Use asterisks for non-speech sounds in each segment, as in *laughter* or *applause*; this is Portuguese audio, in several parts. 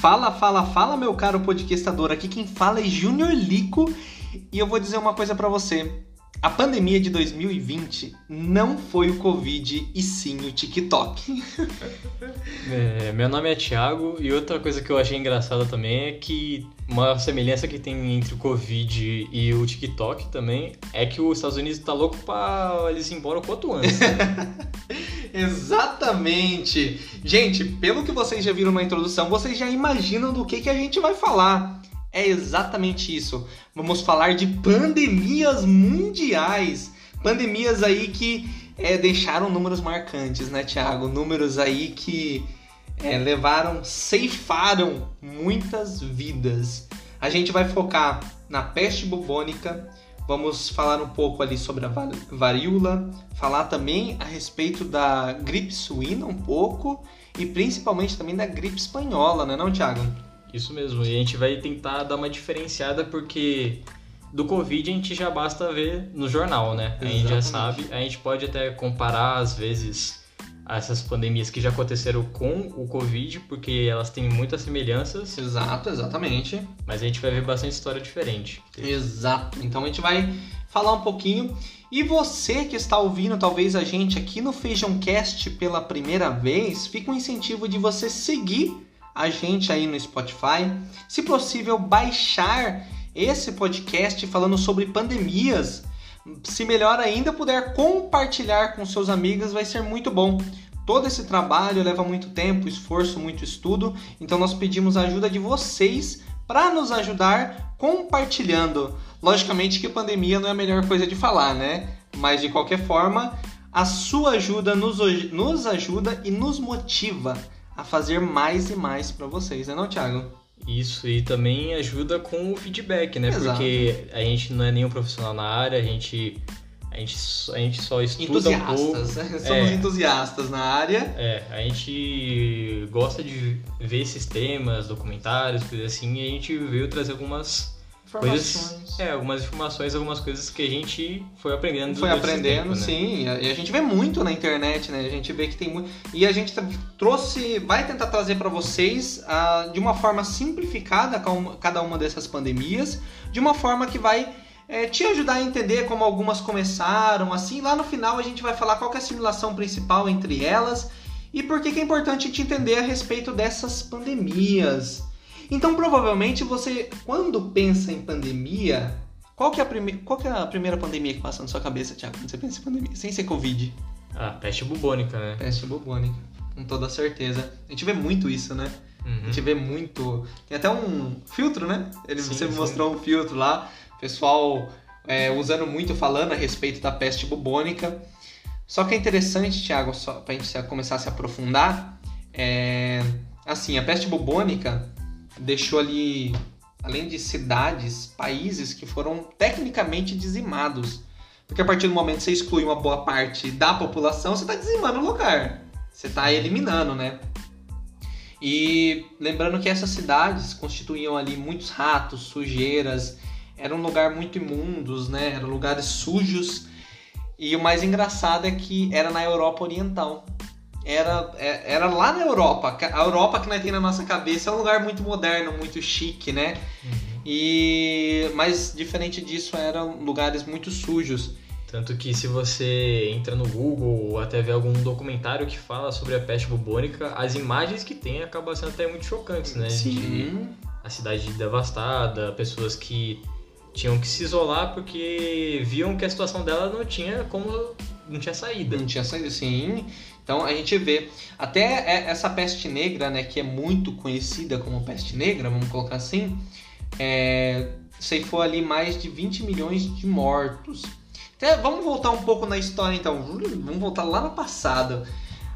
Fala, fala, fala, meu caro podcastador. Aqui quem fala é Júnior Lico e eu vou dizer uma coisa para você. A pandemia de 2020 não foi o Covid e sim o TikTok. *laughs* É, meu nome é Thiago e outra coisa que eu achei engraçada também é que uma semelhança que tem entre o Covid e o TikTok também é que os Estados Unidos tá louco pra eles ir embora o quanto antes. *laughs* Exatamente! Gente, pelo que vocês já viram na introdução, vocês já imaginam do que, que a gente vai falar. É exatamente isso. Vamos falar de pandemias mundiais. Pandemias aí que é, deixaram números marcantes, né, Thiago? Números aí que é, levaram, ceifaram muitas vidas. A gente vai focar na peste bubônica, vamos falar um pouco ali sobre a varíola, falar também a respeito da gripe suína um pouco e principalmente também da gripe espanhola, né, não, Thiago? Isso mesmo, e a gente vai tentar dar uma diferenciada porque do Covid a gente já basta ver no jornal, né? A gente já sabe, a gente pode até comparar às vezes essas pandemias que já aconteceram com o Covid, porque elas têm muitas semelhanças. Exato, exatamente. Mas a gente vai ver bastante história diferente. Exato. Então a gente vai falar um pouquinho. E você que está ouvindo talvez a gente aqui no Feijão Cast pela primeira vez, fica um incentivo de você seguir a gente aí no Spotify. Se possível, baixar esse podcast falando sobre pandemias se melhor ainda puder compartilhar com seus amigos, vai ser muito bom. Todo esse trabalho leva muito tempo, esforço, muito estudo, então nós pedimos a ajuda de vocês para nos ajudar compartilhando. Logicamente que pandemia não é a melhor coisa de falar, né? Mas de qualquer forma, a sua ajuda nos, nos ajuda e nos motiva a fazer mais e mais para vocês, né, não, Thiago? Isso, e também ajuda com o feedback, né? Exato. Porque a gente não é nenhum profissional na área, a gente, a gente, a gente só estuda um pouco. Entusiastas, somos É. entusiastas na área. É, a gente gosta de ver esses temas, documentários, coisas assim, e a gente veio trazer algumas Informações. coisas. É, algumas informações, algumas coisas que a gente foi aprendendo Foi aprendendo, tempo, né? sim. E a gente vê muito na internet, né? A gente vê que tem muito. E a gente trouxe, vai tentar trazer para vocês ah, de uma forma simplificada cada uma dessas pandemias, de uma forma que vai eh, te ajudar a entender como algumas começaram, assim. Lá no final a gente vai falar qual é a simulação principal entre elas e por que que é importante gente entender a respeito dessas pandemias. Então, provavelmente você, quando pensa em pandemia, qual que é a, prime... qual que é a primeira pandemia que passa na sua cabeça, Thiago, quando você pensa em pandemia? Sem ser Covid. Ah, peste bubônica, né? Peste bubônica, com toda certeza. A gente vê muito isso, né? A Uhum. gente vê muito. Tem até um filtro, né? Ele, Sim, você me mostrou um filtro lá. Pessoal é, usando muito, falando a respeito da peste bubônica. Só que é interessante, Thiago, só pra gente começar a se aprofundar. É, assim, a peste bubônica deixou ali, além de cidades, países que foram tecnicamente dizimados. Porque a partir do momento que você exclui uma boa parte da população, você está dizimando o lugar. Você está eliminando, né? E lembrando que essas cidades constituíam ali muitos ratos, sujeiras, era um lugar muito imundos, né? Eram lugares sujos. E o mais engraçado é que era na Europa Oriental. Era, é- era lá na Europa. A Europa que nós tem na nossa cabeça é um lugar muito moderno, muito chique, né? E mas diferente disso eram lugares muito sujos. Tanto que se você entra no Google ou até vê algum documentário que fala sobre a peste bubônica, as imagens que tem acabam sendo até muito chocantes, né? De Sim. a cidade devastada, pessoas que tinham que se isolar porque viam que a situação dela não tinha como não tinha saída. Não tinha saído, sim. Então a gente vê até é- essa peste negra, né, que é muito conhecida como peste negra, vamos colocar assim, é, ceifou ali mais de 20 milhões de mortos. Até, vamos voltar um pouco na história então, vamos voltar lá no passado.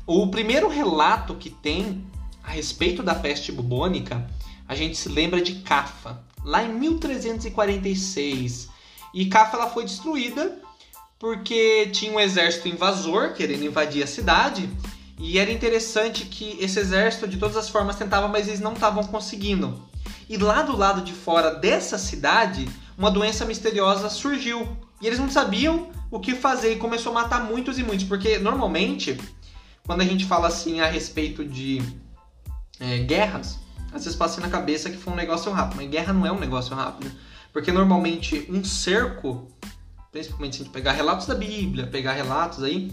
O primeiro relato que tem a respeito da peste bubônica, a gente se lembra de Cafa, lá em 1346. E Cafa ela foi destruída porque tinha um exército invasor querendo invadir a cidade. E era interessante que esse exército, de todas as formas, tentava, mas eles não estavam conseguindo. E lá do lado de fora dessa cidade, uma doença misteriosa surgiu. E eles não sabiam o que fazer e começou a matar muitos e muitos. Porque normalmente, quando a gente fala assim a respeito de é, guerras, às vezes passa na cabeça que foi um negócio rápido, mas guerra não é um negócio rápido. Porque normalmente um cerco, principalmente se a gente pegar relatos da Bíblia, pegar relatos aí,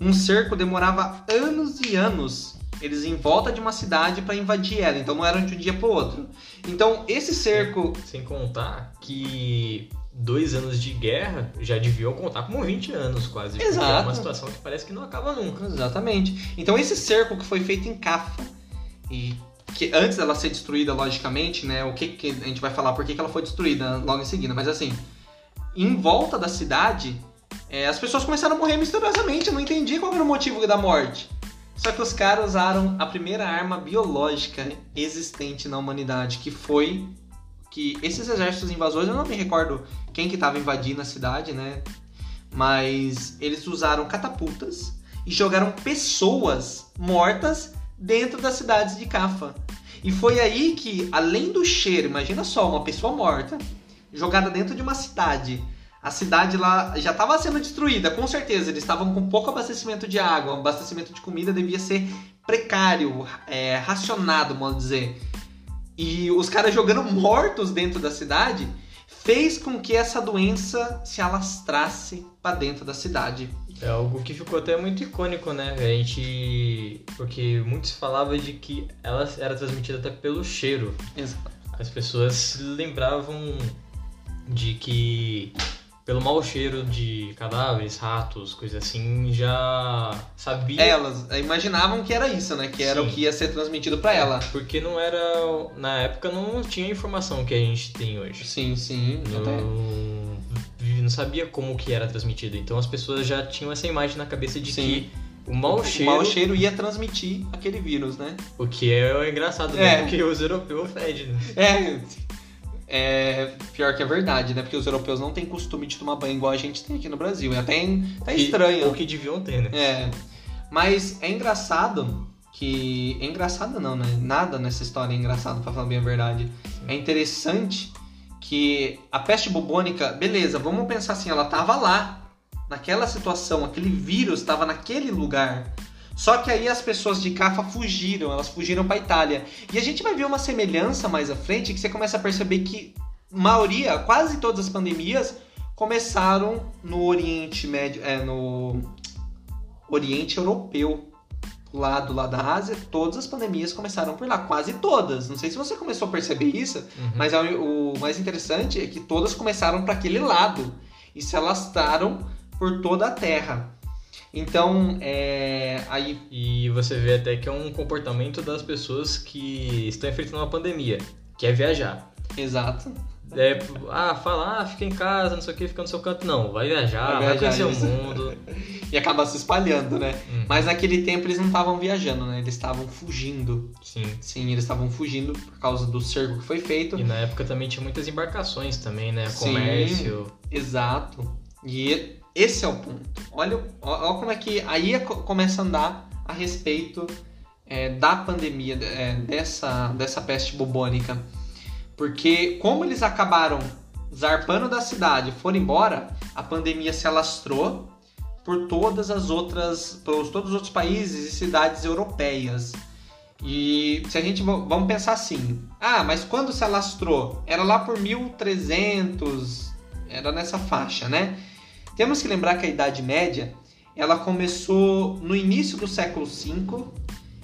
um cerco demorava anos e anos eles em volta de uma cidade para invadir ela, então não era de um dia para outro. Então esse cerco. Sem contar que dois anos de guerra já deviam contar como 20 anos quase. Exato. É uma situação que parece que não acaba nunca. Exatamente. Então esse cerco que foi feito em Cafa e que antes dela ser destruída, logicamente, né? O que, que a gente vai falar por que, que ela foi destruída logo em seguida, mas assim, em volta da cidade, é, as pessoas começaram a morrer misteriosamente. Eu não entendi qual era o motivo da morte. Só que os caras usaram a primeira arma biológica existente na humanidade, que foi que esses exércitos invasores, eu não me recordo quem que estava invadindo a cidade, né? Mas eles usaram catapultas e jogaram pessoas mortas dentro das cidades de Cafa. E foi aí que, além do cheiro, imagina só, uma pessoa morta jogada dentro de uma cidade a cidade lá já estava sendo destruída, com certeza. Eles estavam com pouco abastecimento de água, o abastecimento de comida devia ser precário, é, racionado, vamos dizer. E os caras jogando mortos dentro da cidade fez com que essa doença se alastrasse para dentro da cidade. É algo que ficou até muito icônico, né? A gente. Porque muitos falavam de que ela era transmitida até pelo cheiro. Exato. As pessoas lembravam de que pelo mau cheiro de cadáveres, ratos, coisas assim, já sabia. Elas imaginavam que era isso, né? Que era Sim. o que ia ser transmitido para ela. Porque não era. Na época não tinha a informação que a gente tem hoje. Sim, sim. Não, até... não sabia como que era transmitido. Então as pessoas já tinham essa imagem na cabeça de sim. que o mau cheiro. O mau cheiro ia transmitir aquele vírus, né? O que é engraçado, né? é. Porque os europeus fedem. Né? É, é pior que é verdade, né? Porque os europeus não têm costume de tomar banho igual a gente tem aqui no Brasil. É até, até estranho. O que deviam ter, né? É. Mas é engraçado que. É engraçado não, né? Nada nessa história é engraçado, pra falar bem a verdade. É interessante que a peste bubônica, beleza, vamos pensar assim, ela tava lá, naquela situação, aquele vírus estava naquele lugar. Só que aí as pessoas de Cafa fugiram, elas fugiram para Itália. E a gente vai ver uma semelhança mais à frente que você começa a perceber que maioria, quase todas as pandemias começaram no Oriente Médio, é, no Oriente Europeu, lado lá da Ásia, todas as pandemias começaram por lá, quase todas. Não sei se você começou a perceber isso, uhum. mas o, o mais interessante é que todas começaram para aquele lado e se alastraram por toda a Terra. Então, é, aí... E você vê até que é um comportamento das pessoas que estão enfrentando uma pandemia, que é viajar. Exato. É, ah, fala, ah, fica em casa, não sei o que, fica no seu canto. Não, vai viajar, vai, viajar, vai conhecer o mundo. *laughs* e acaba se espalhando, né? Hum. Mas naquele tempo eles não estavam viajando, né? Eles estavam fugindo. Sim. Sim, eles estavam fugindo por causa do cerco que foi feito. E na época também tinha muitas embarcações também, né? Comércio. Sim, exato. E esse é o ponto. Olha, olha como é que aí começa a andar a respeito é, da pandemia, é, dessa, dessa peste bubônica. Porque como eles acabaram zarpando da cidade foram embora, a pandemia se alastrou por todas as outras, por todos os outros países e cidades europeias. E se a gente vamos pensar assim, ah, mas quando se alastrou? Era lá por 1300, era nessa faixa, né? Temos que lembrar que a Idade Média ela começou no início do século V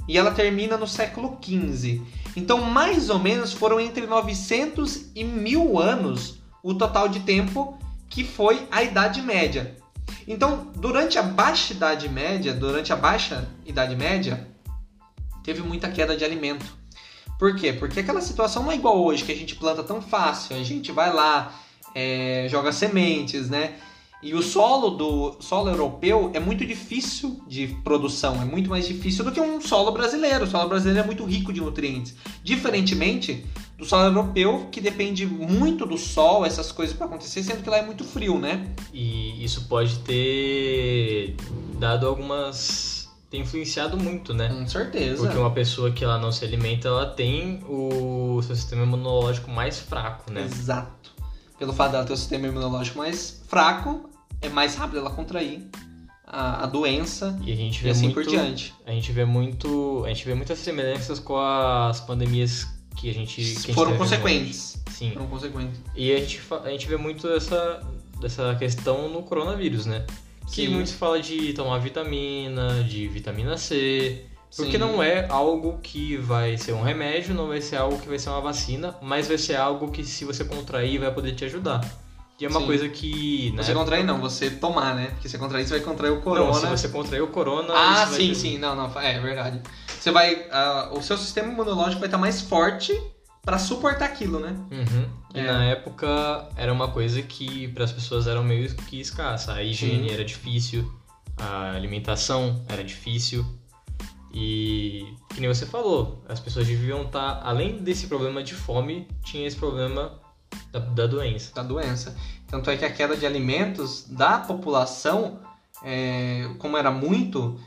e ela termina no século XV. Então, mais ou menos, foram entre 900 e 1000 anos o total de tempo que foi a Idade Média. Então, durante a Baixa Idade Média, durante a Baixa Idade Média, teve muita queda de alimento. Por quê? Porque aquela situação não é igual hoje, que a gente planta tão fácil, a gente vai lá, é, joga sementes, né? E o solo do solo europeu é muito difícil de produção, é muito mais difícil do que um solo brasileiro. O solo brasileiro é muito rico de nutrientes. Diferentemente do solo europeu, que depende muito do sol, essas coisas para acontecer, sendo que lá é muito frio, né? E isso pode ter dado algumas tem influenciado muito, né? Com certeza. Porque uma pessoa que ela não se alimenta, ela tem o seu sistema imunológico mais fraco, né? Exato pelo fato dela ter o sistema imunológico mais fraco, é mais rápido ela contrair a, a doença e, a gente vê e assim muito, por diante. A gente vê muito, a gente vê muitas semelhanças com as pandemias que a gente. Que a gente Foram consequentes. hoje. Sim. Foram consequentes. E a gente, a gente vê muito essa, dessa questão no coronavírus, né? Que Sim. muitos falam de tomar vitamina, de vitamina C. Porque Sim. não é algo que vai ser um remédio, não vai ser algo que vai ser uma vacina, mas vai ser algo que se você contrair vai poder te ajudar. E é uma Sim. coisa que. né, Você contrair não, você tomar, né? Porque você contrair, você vai contrair o corona. Não, se você contrair o corona. Ah, sim, sim. Não, não, é verdade. Você vai. ah, o seu sistema imunológico vai estar mais forte pra suportar aquilo, né? Uhum. E É. na época era uma coisa que para as pessoas era meio que escassa. A higiene Sim. era difícil, a alimentação era difícil. E que nem você falou, as pessoas deviam estar, além desse problema de fome, tinha esse problema da, da doença. Da doença. Tanto é que a queda de alimentos da população, é, como era muito.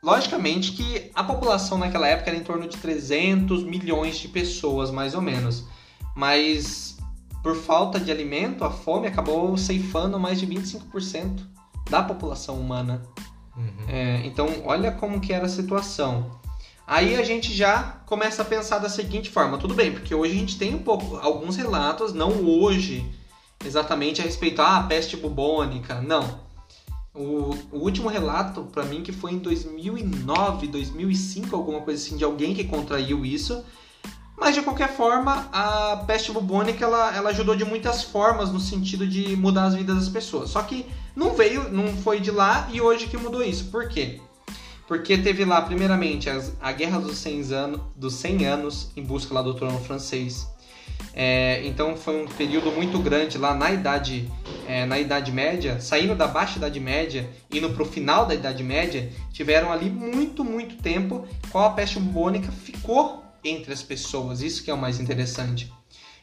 Logicamente que a população naquela época era em torno de 300 milhões de pessoas, mais ou menos. Mas por falta de alimento, a fome acabou ceifando mais de 25% da população humana. Uhum. É, então, olha como que era a situação. Aí a gente já começa a pensar da seguinte forma, tudo bem, porque hoje a gente tem um pouco, alguns relatos, não hoje exatamente a respeito ah, peste bubônica, não. O, o último relato para mim que foi em 2009, 2005, alguma coisa assim, de alguém que contraiu isso. Mas de qualquer forma, a peste bubônica ela, ela ajudou de muitas formas no sentido de mudar as vidas das pessoas. Só que não veio, não foi de lá e hoje que mudou isso. Por quê? Porque teve lá, primeiramente, as- a Guerra dos 100 anos, dos 100 anos em busca lá do trono francês. É, então foi um período muito grande lá na idade, é, na idade média, saindo da baixa idade média, indo para o final da idade média, tiveram ali muito, muito tempo qual a peste bubônica ficou entre as pessoas. Isso que é o mais interessante.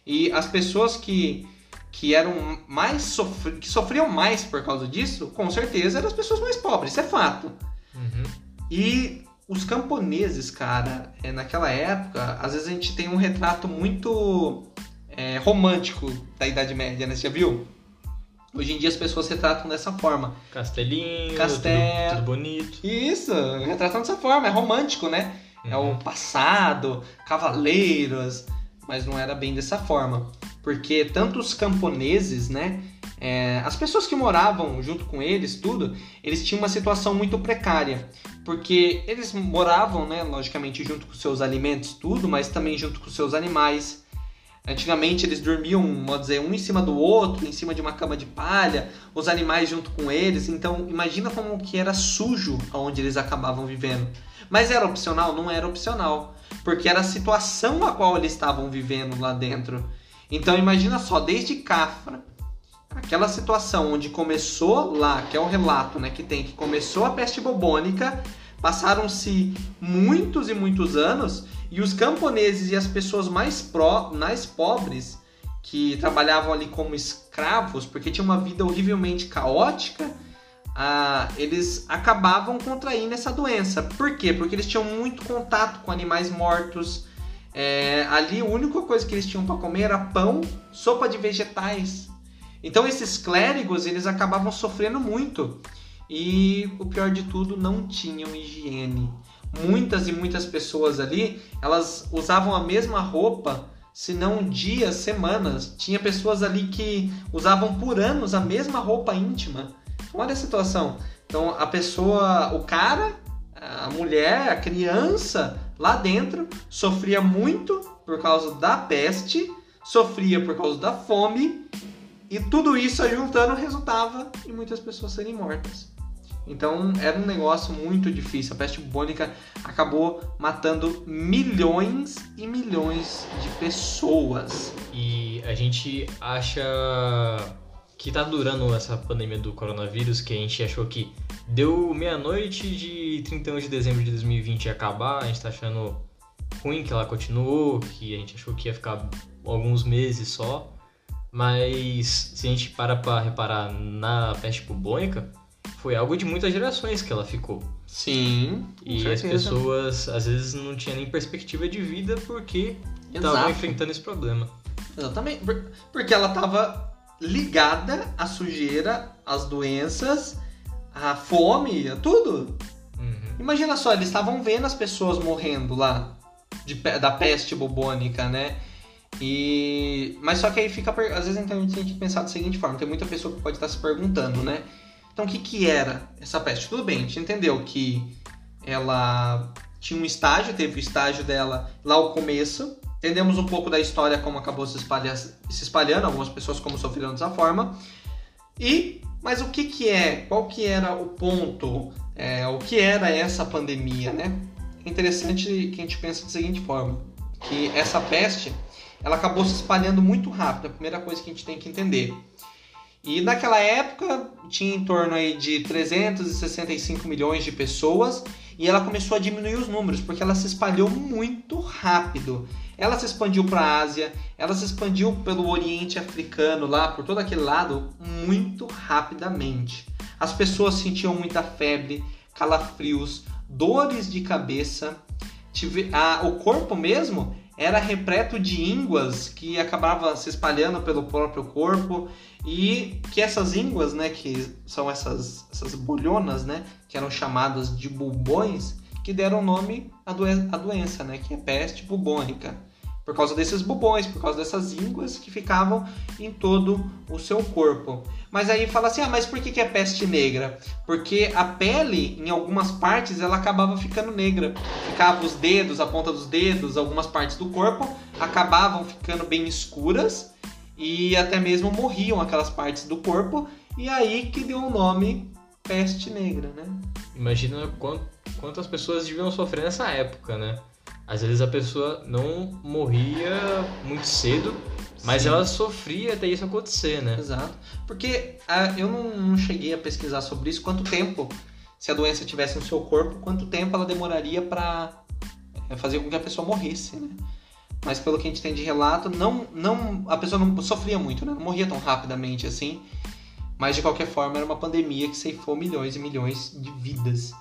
E as pessoas que, que eram mais sofri que sofriam mais por causa disso, com certeza eram as pessoas mais pobres, isso é fato. Uhum. E os camponeses, cara, é, naquela época, às vezes a gente tem um retrato muito é, romântico da Idade Média, né? Você já viu? Hoje em dia as pessoas retratam dessa forma. Castelinho, Castelo. tudo, tudo bonito. Isso, retratam dessa forma, é romântico, né? É o Uhum. passado, cavaleiros, mas não era bem dessa forma. Porque tanto os camponeses, né? é, as pessoas que moravam junto com eles, tudo, eles tinham uma situação muito precária. Porque eles moravam, né, logicamente, junto com seus alimentos, tudo, mas também junto com seus animais. Antigamente eles dormiam, vamos dizer, um em cima do outro, em cima de uma cama de palha, os animais junto com eles. Então, imagina como que era sujo onde eles acabavam vivendo. Mas era opcional? Não era opcional, porque era a situação a qual eles estavam vivendo lá dentro. Então, imagina só, desde Cafra, aquela situação onde começou lá, que é o relato, né, que tem que começou a peste bubônica, passaram-se muitos e muitos anos e os camponeses e as pessoas mais pró, mais pobres que trabalhavam ali como escravos, porque tinha uma vida horrivelmente caótica, ah, eles acabavam contraindo essa doença. Por quê? Porque eles tinham muito contato com animais mortos. É, ali a única coisa que eles tinham para comer era pão, sopa de vegetais. Então esses clérigos eles acabavam sofrendo muito e o pior de tudo não tinham higiene. Muitas e muitas pessoas ali elas usavam a mesma roupa, se não dias, semanas. Tinha pessoas ali que usavam por anos a mesma roupa íntima. Olha a situação. Então a pessoa, o cara, a mulher, a criança lá dentro sofria muito por causa da peste, sofria por causa da fome e tudo isso juntando resultava em muitas pessoas serem mortas. Então era um negócio muito difícil. A peste bubônica acabou matando milhões e milhões de pessoas. E a gente acha que tá durando essa pandemia do coronavírus, que a gente achou que deu meia-noite de 31 de dezembro de 2020 ia acabar, a gente tá achando ruim que ela continuou, que a gente achou que ia ficar alguns meses só. Mas se a gente para pra reparar na peste bubônica, foi algo de muitas gerações que ela ficou. Sim, E as pessoas às vezes não tinham nem perspectiva de vida porque estavam enfrentando esse problema. Exatamente. Por- Porque ela estava ligada à sujeira, às doenças, à fome, a tudo. Uhum. Imagina só, eles estavam vendo as pessoas morrendo lá. de, da peste bubônica, né? E, mas só que aí fica, às vezes então, a gente tem que pensar da seguinte forma, tem muita pessoa que pode estar se perguntando, né? Então o que que era essa peste? Tudo bem, a gente entendeu que ela tinha um estágio, teve o estágio dela lá ao começo, entendemos um pouco da história como acabou se, espalha, se espalhando, algumas pessoas como sofreram dessa forma, e mas o que que é, qual que era o ponto, é, o que era essa pandemia, né? É interessante que a gente pense da seguinte forma, que essa peste ela acabou se espalhando muito rápido. A primeira coisa que a gente tem que entender. E naquela época tinha em torno aí de 365 milhões de pessoas e ela começou a diminuir os números porque ela se espalhou muito rápido. Ela se expandiu para a Ásia, ela se expandiu pelo Oriente Africano lá, por todo aquele lado, muito rapidamente. As pessoas sentiam muita febre, calafrios, dores de cabeça, o corpo mesmo era repleto de ínguas que acabava se espalhando pelo próprio corpo e que essas ínguas, né, que são essas, essas bolhonas, né, que eram chamadas de bubões, que deram nome à, à doença, né, que é peste bubônica por causa desses bubões, por causa dessas ínguas que ficavam em todo o seu corpo. Mas aí fala assim, ah, mas por que, que é peste negra? Porque a pele, em algumas partes, ela acabava ficando negra. Ficava os dedos, a ponta dos dedos, algumas partes do corpo, acabavam ficando bem escuras e até mesmo morriam aquelas partes do corpo. E aí que deu o nome peste negra, né? Imagina quantas pessoas deviam sofrer nessa época, né? Às vezes a pessoa não morria muito cedo, mas Sim. ela sofria até isso acontecer, né? Exato. Porque ah, eu não, não, cheguei a pesquisar sobre isso, quanto tempo, se a doença tivesse no seu corpo, quanto tempo ela demoraria para eh, fazer com que a pessoa morresse, né? Mas pelo que a gente tem de relato, não, não, a pessoa não sofria muito, né? Não morria tão rapidamente assim. Mas de qualquer forma era uma pandemia que ceifou milhões e milhões de vidas.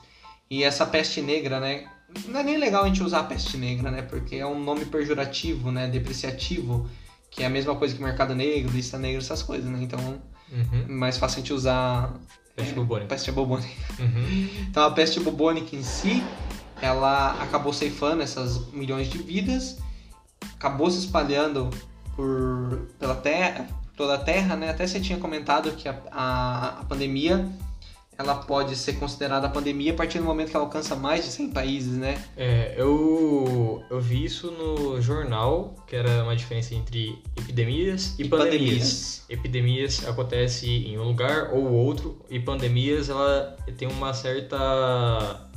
E essa peste negra, né? Não é nem legal a gente usar a peste negra, né? Porque é um nome pejorativo, né? Depreciativo, que é a mesma coisa que mercado negro, lista negra, essas coisas, né? Então, uhum. é mais fácil a gente usar... Peste é, bubônica. Peste bubônica. Uhum. *laughs* Então, a peste bubônica em si, ela acabou ceifando essas milhões de vidas, acabou se espalhando por, pela terra, toda a Terra, né? Até você tinha comentado que a, a, a pandemia ela pode ser considerada pandemia a partir do momento que ela alcança mais de 100 países, né? É, eu, eu vi isso no jornal, que era uma diferença entre epidemias e, e pandemias. pandemias. Epidemias acontece em um lugar ou outro, e pandemias ela tem uma certa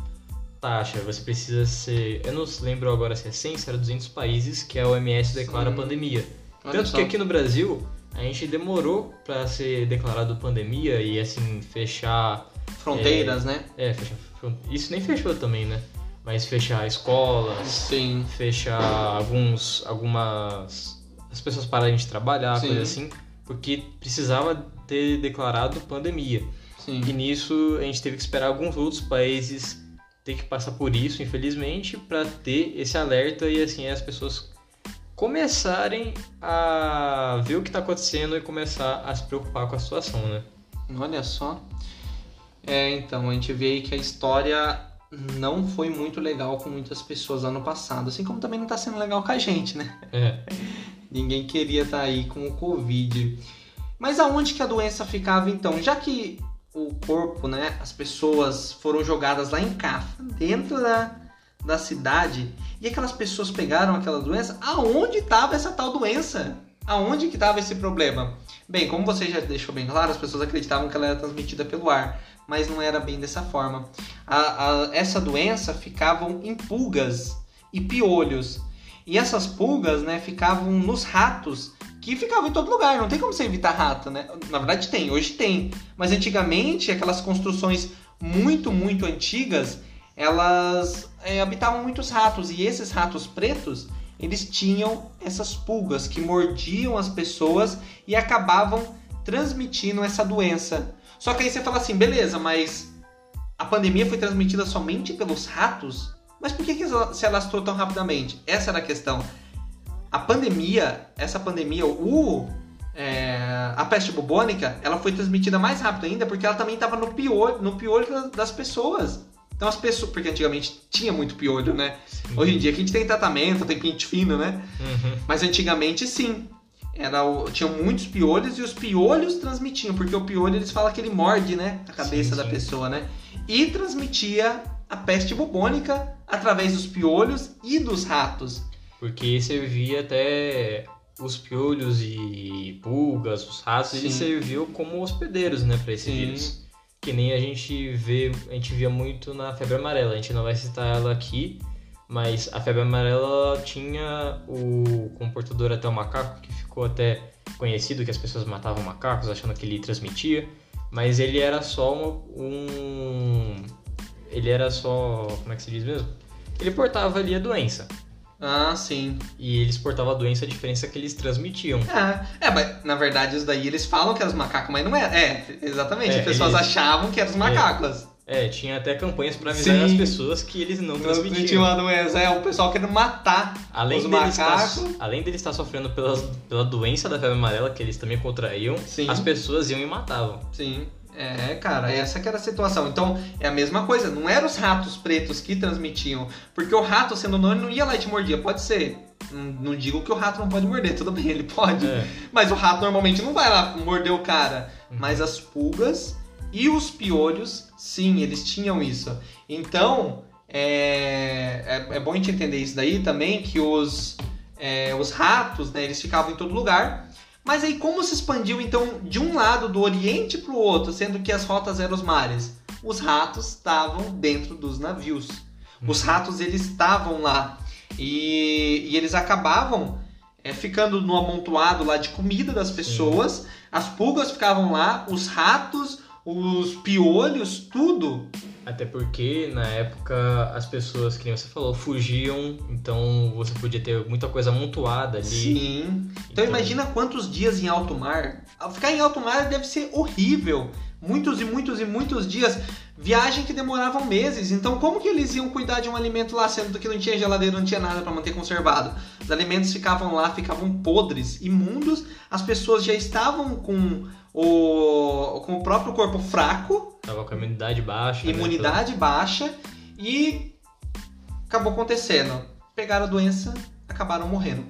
taxa. Você precisa ser. Eu não lembro agora se é 100, se era 200 países que a OMS declara Sim. pandemia. Olha Tanto só. que aqui no Brasil a gente demorou para ser declarado pandemia e assim fechar Fronteiras, é, né? É, fechar. Isso nem fechou também, né? Mas fechar escolas, Sim. fechar alguns, algumas. As pessoas pararem de trabalhar, Sim. coisa assim, porque precisava ter declarado pandemia. Sim. E nisso a gente teve que esperar alguns outros países ter que passar por isso, infelizmente, para ter esse alerta e assim as pessoas começarem a ver o que está acontecendo e começar a se preocupar com a situação, né? Olha só. É, então, a gente vê aí que a história não foi muito legal com muitas pessoas ano passado, assim como também não está sendo legal com a gente, né? É. *laughs* Ninguém queria estar tá aí com o Covid. Mas aonde que a doença ficava então? Já que o corpo, né, as pessoas foram jogadas lá em Cafa, dentro da, da cidade, e aquelas pessoas pegaram aquela doença, aonde estava essa tal doença? Aonde que estava esse problema? Bem, como você já deixou bem claro, as pessoas acreditavam que ela era transmitida pelo ar mas não era bem dessa forma. A, a, essa doença ficavam em pulgas e piolhos. E essas pulgas, né, ficavam nos ratos, que ficavam em todo lugar. Não tem como você evitar rato, né? Na verdade tem, hoje tem. Mas antigamente, aquelas construções muito, muito antigas, elas é, habitavam muitos ratos. E esses ratos pretos, eles tinham essas pulgas que mordiam as pessoas e acabavam transmitindo essa doença só que aí você fala assim, beleza, mas a pandemia foi transmitida somente pelos ratos? Mas por que, que se alastrou tão rapidamente? Essa era a questão. A pandemia, essa pandemia, o, é, a peste bubônica, ela foi transmitida mais rápido ainda porque ela também estava no piolho, no piolho das pessoas. Então as pessoas. Porque antigamente tinha muito piolho, né? Hoje em dia a gente tem tratamento, tem pente fino, né? Uhum. Mas antigamente sim. Era o, tinham muitos piolhos e os piolhos transmitiam, porque o piolho eles falam que ele morde, né? A cabeça Sim, da sim. pessoa, né? E transmitia a peste bubônica através dos piolhos e dos ratos. Porque servia até os piolhos e pulgas, os ratos, eles Sim. serviam como hospedeiros, né, para esse Sim. vírus. Que nem a gente vê, a gente via muito na febre amarela. A gente não vai citar ela aqui, mas a febre amarela tinha o comportador até o macaco, que ficou até conhecido que as pessoas matavam macacos achando que ele transmitia, mas ele era só um ele era só, como é que se diz mesmo? Ele portava ali a doença. Ah, sim. E eles portavam a doença, a diferença é que eles transmitiam. É, é, mas na verdade isso daí eles falam que eram os macacos, mas não é. É, exatamente. É, As pessoas eles- achavam que eram os macacos. É, tinha até campanhas pra avisar Sim. as pessoas que eles não Transmitiam transmitiam. a doença. É, o pessoal querendo matar Além os macacos. além deles estar sofrendo pela, pela doença da febre amarela, que eles também contraíam, Sim. as pessoas iam e matavam. Sim. É, cara, essa que era a situação. Então, é a mesma coisa. Não eram os ratos pretos que transmitiam. Porque o rato, sendo não, ele não ia lá e te mordia. Pode ser. Não, não digo que o rato não pode morder, tudo bem, *laughs* ele pode. É. Mas o rato normalmente não vai lá morder o cara. Uhum. Mas as pulgas e os piolhos, sim, eles tinham isso. Então, é, é, é bom a gente entender isso daí também, que os, é, os ratos, né, eles ficavam em todo lugar. Mas aí como se expandiu, então, de um lado do Oriente para o outro, sendo que as rotas eram os mares? Os ratos estavam dentro dos navios. Os ratos, eles estavam lá. E, e eles acabavam é, ficando no amontoado lá de comida das pessoas. As pulgas ficavam lá, os ratos, os piolhos, tudo. Até porque na época as pessoas, que nem você falou, fugiam, então você podia ter muita coisa amontoada ali. Sim. Então imagina quantos dias em alto mar. Ficar em alto mar deve ser horrível. Muitos e muitos e muitos dias. Viagem que demoravam meses. Então como que eles iam cuidar de um alimento lá, sendo que não tinha geladeira, não tinha nada para manter conservado? Os alimentos ficavam lá, ficavam podres, imundos. As pessoas já estavam com o, com o próprio corpo fraco, Tava com a imunidade baixa. né? imunidade baixa e acabou acontecendo. Pegaram a doença, acabaram morrendo.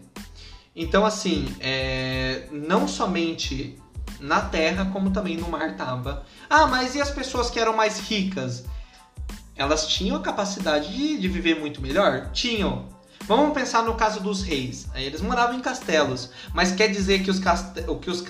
Então, assim, é, não somente na terra, como também no mar tava. Ah, mas e as pessoas que eram mais ricas? Elas tinham a capacidade de, de viver muito melhor? Tinham. Vamos pensar no caso dos reis. Eles moravam em castelos. Mas quer dizer que os, caste... que os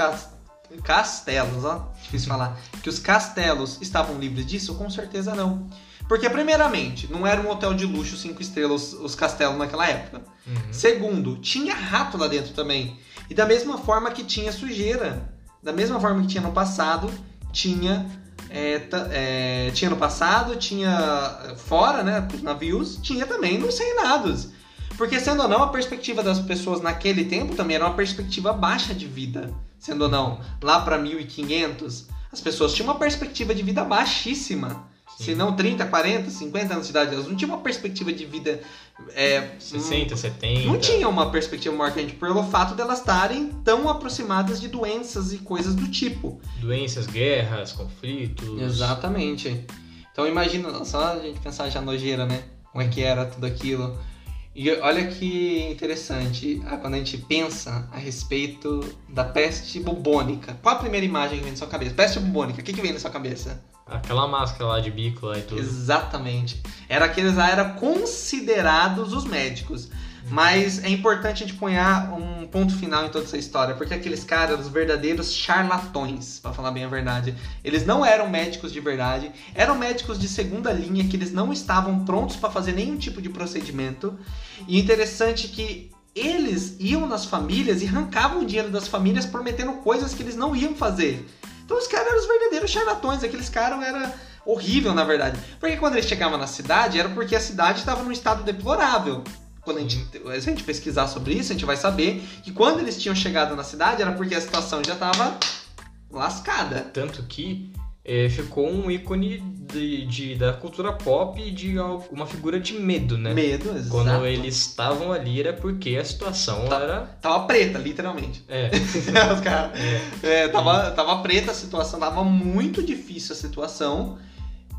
castelos, ó, difícil falar, que os castelos estavam livres disso? Com certeza não. Porque, primeiramente, não era um hotel de luxo cinco estrelas os castelos naquela época. Uhum. Segundo, tinha rato lá dentro também. E da mesma forma que tinha sujeira. Da mesma forma que tinha no passado, tinha. é, é, tinha no passado, tinha fora, né? Os navios, tinha também nos reinados. Porque, sendo ou não, a perspectiva das pessoas naquele tempo também era uma perspectiva baixa de vida. Sendo ou não, lá para 1500, as pessoas tinham uma perspectiva de vida baixíssima. Sim. Se não 30, 40, 50 anos de idade, elas não tinham uma perspectiva de vida. É, 60, 70. não tinha uma perspectiva maior que a gente pelo fato delas estarem tão aproximadas de doenças e coisas do tipo. Doenças, guerras, conflitos. Exatamente. Então imagina, só a gente pensar já nojeira, né? Como é que era tudo aquilo. E olha que interessante, ah, quando a gente pensa a respeito da peste bubônica. Qual a primeira imagem que vem na sua cabeça? Peste bubônica, o que, que vem na sua cabeça? Aquela máscara lá de bico lá e tudo. Exatamente. Era que eles lá eram considerados os médicos. Mas é importante a gente ponhar um ponto final em toda essa história, porque aqueles caras os verdadeiros charlatões, pra falar bem a verdade. Eles não eram médicos de verdade, eram médicos de segunda linha que eles não estavam prontos para fazer nenhum tipo de procedimento. E interessante que eles iam nas famílias e arrancavam o dinheiro das famílias prometendo coisas que eles não iam fazer. Então os caras eram os verdadeiros charlatões, aqueles caras era horrível na verdade. Porque quando eles chegavam na cidade era porque a cidade estava num estado deplorável. Quando a gente, se a gente pesquisar sobre isso, a gente vai saber que quando eles tinham chegado na cidade era porque a situação já estava lascada. Tanto que eh, ficou um ícone de, de- da cultura pop e de uma figura de medo, né? Medo, exato. Quando eles estavam ali era porque a situação Tá. era. Tava preta, literalmente. É, *laughs* Os caras. É, tava, tava preta a situação, tava muito difícil a situação.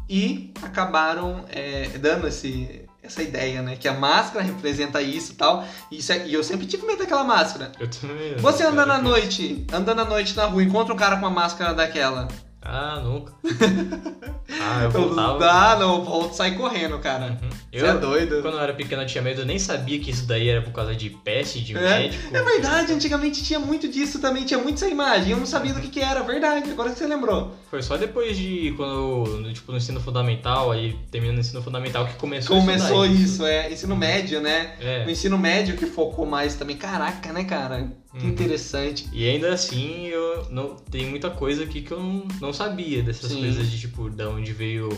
e acabaram é, dando esse, essa ideia, né? Que a máscara representa isso e tal. E, isso é- e eu sempre tive medo daquela máscara. Eu também. Você andando à noite, andando à noite na rua, encontra um cara com uma máscara daquela. Ah, nunca. *laughs* ah, eu voltava. Ah, não, volto sai correndo, cara. Uhum. Você é doido. Quando eu era pequeno, eu tinha medo, eu nem sabia que isso daí era por causa de peste, de É, médico. É verdade, antigamente tinha muito disso também, tinha muito essa imagem. Eu não sabia do que, que era, verdade. Agora que você lembrou. Foi só depois de quando, tipo, no ensino fundamental, aí terminando o ensino fundamental, que começou Começou estudar isso, é. Ensino médio, né? É. O ensino médio que focou mais também. Caraca, né, cara? Uhum. interessante. E ainda assim, eu não tem muita coisa aqui que eu não, não sabia dessas Sim. coisas de tipo, da onde veio.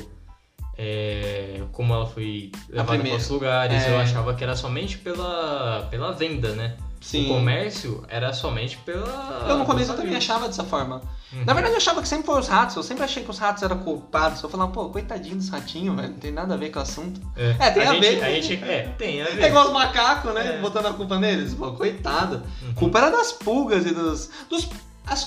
é, como ela foi levada para outros lugares. é. Eu achava que era somente pela, pela venda, né? Sim. O comércio era somente pela. Eu no começo eu também venda. achava dessa forma. Uhum. Na verdade eu achava que sempre foi os ratos. Eu sempre achei que os ratos eram culpados. Eu falava, pô, coitadinho dos ratinhos, velho. Não tem nada a ver com o assunto. É, tem a gente, ver. A gente, é, tem a ver. É igual os macacos, né? É. Botando a culpa neles. Pô, coitado. Uhum. A culpa era das pulgas e dos. dos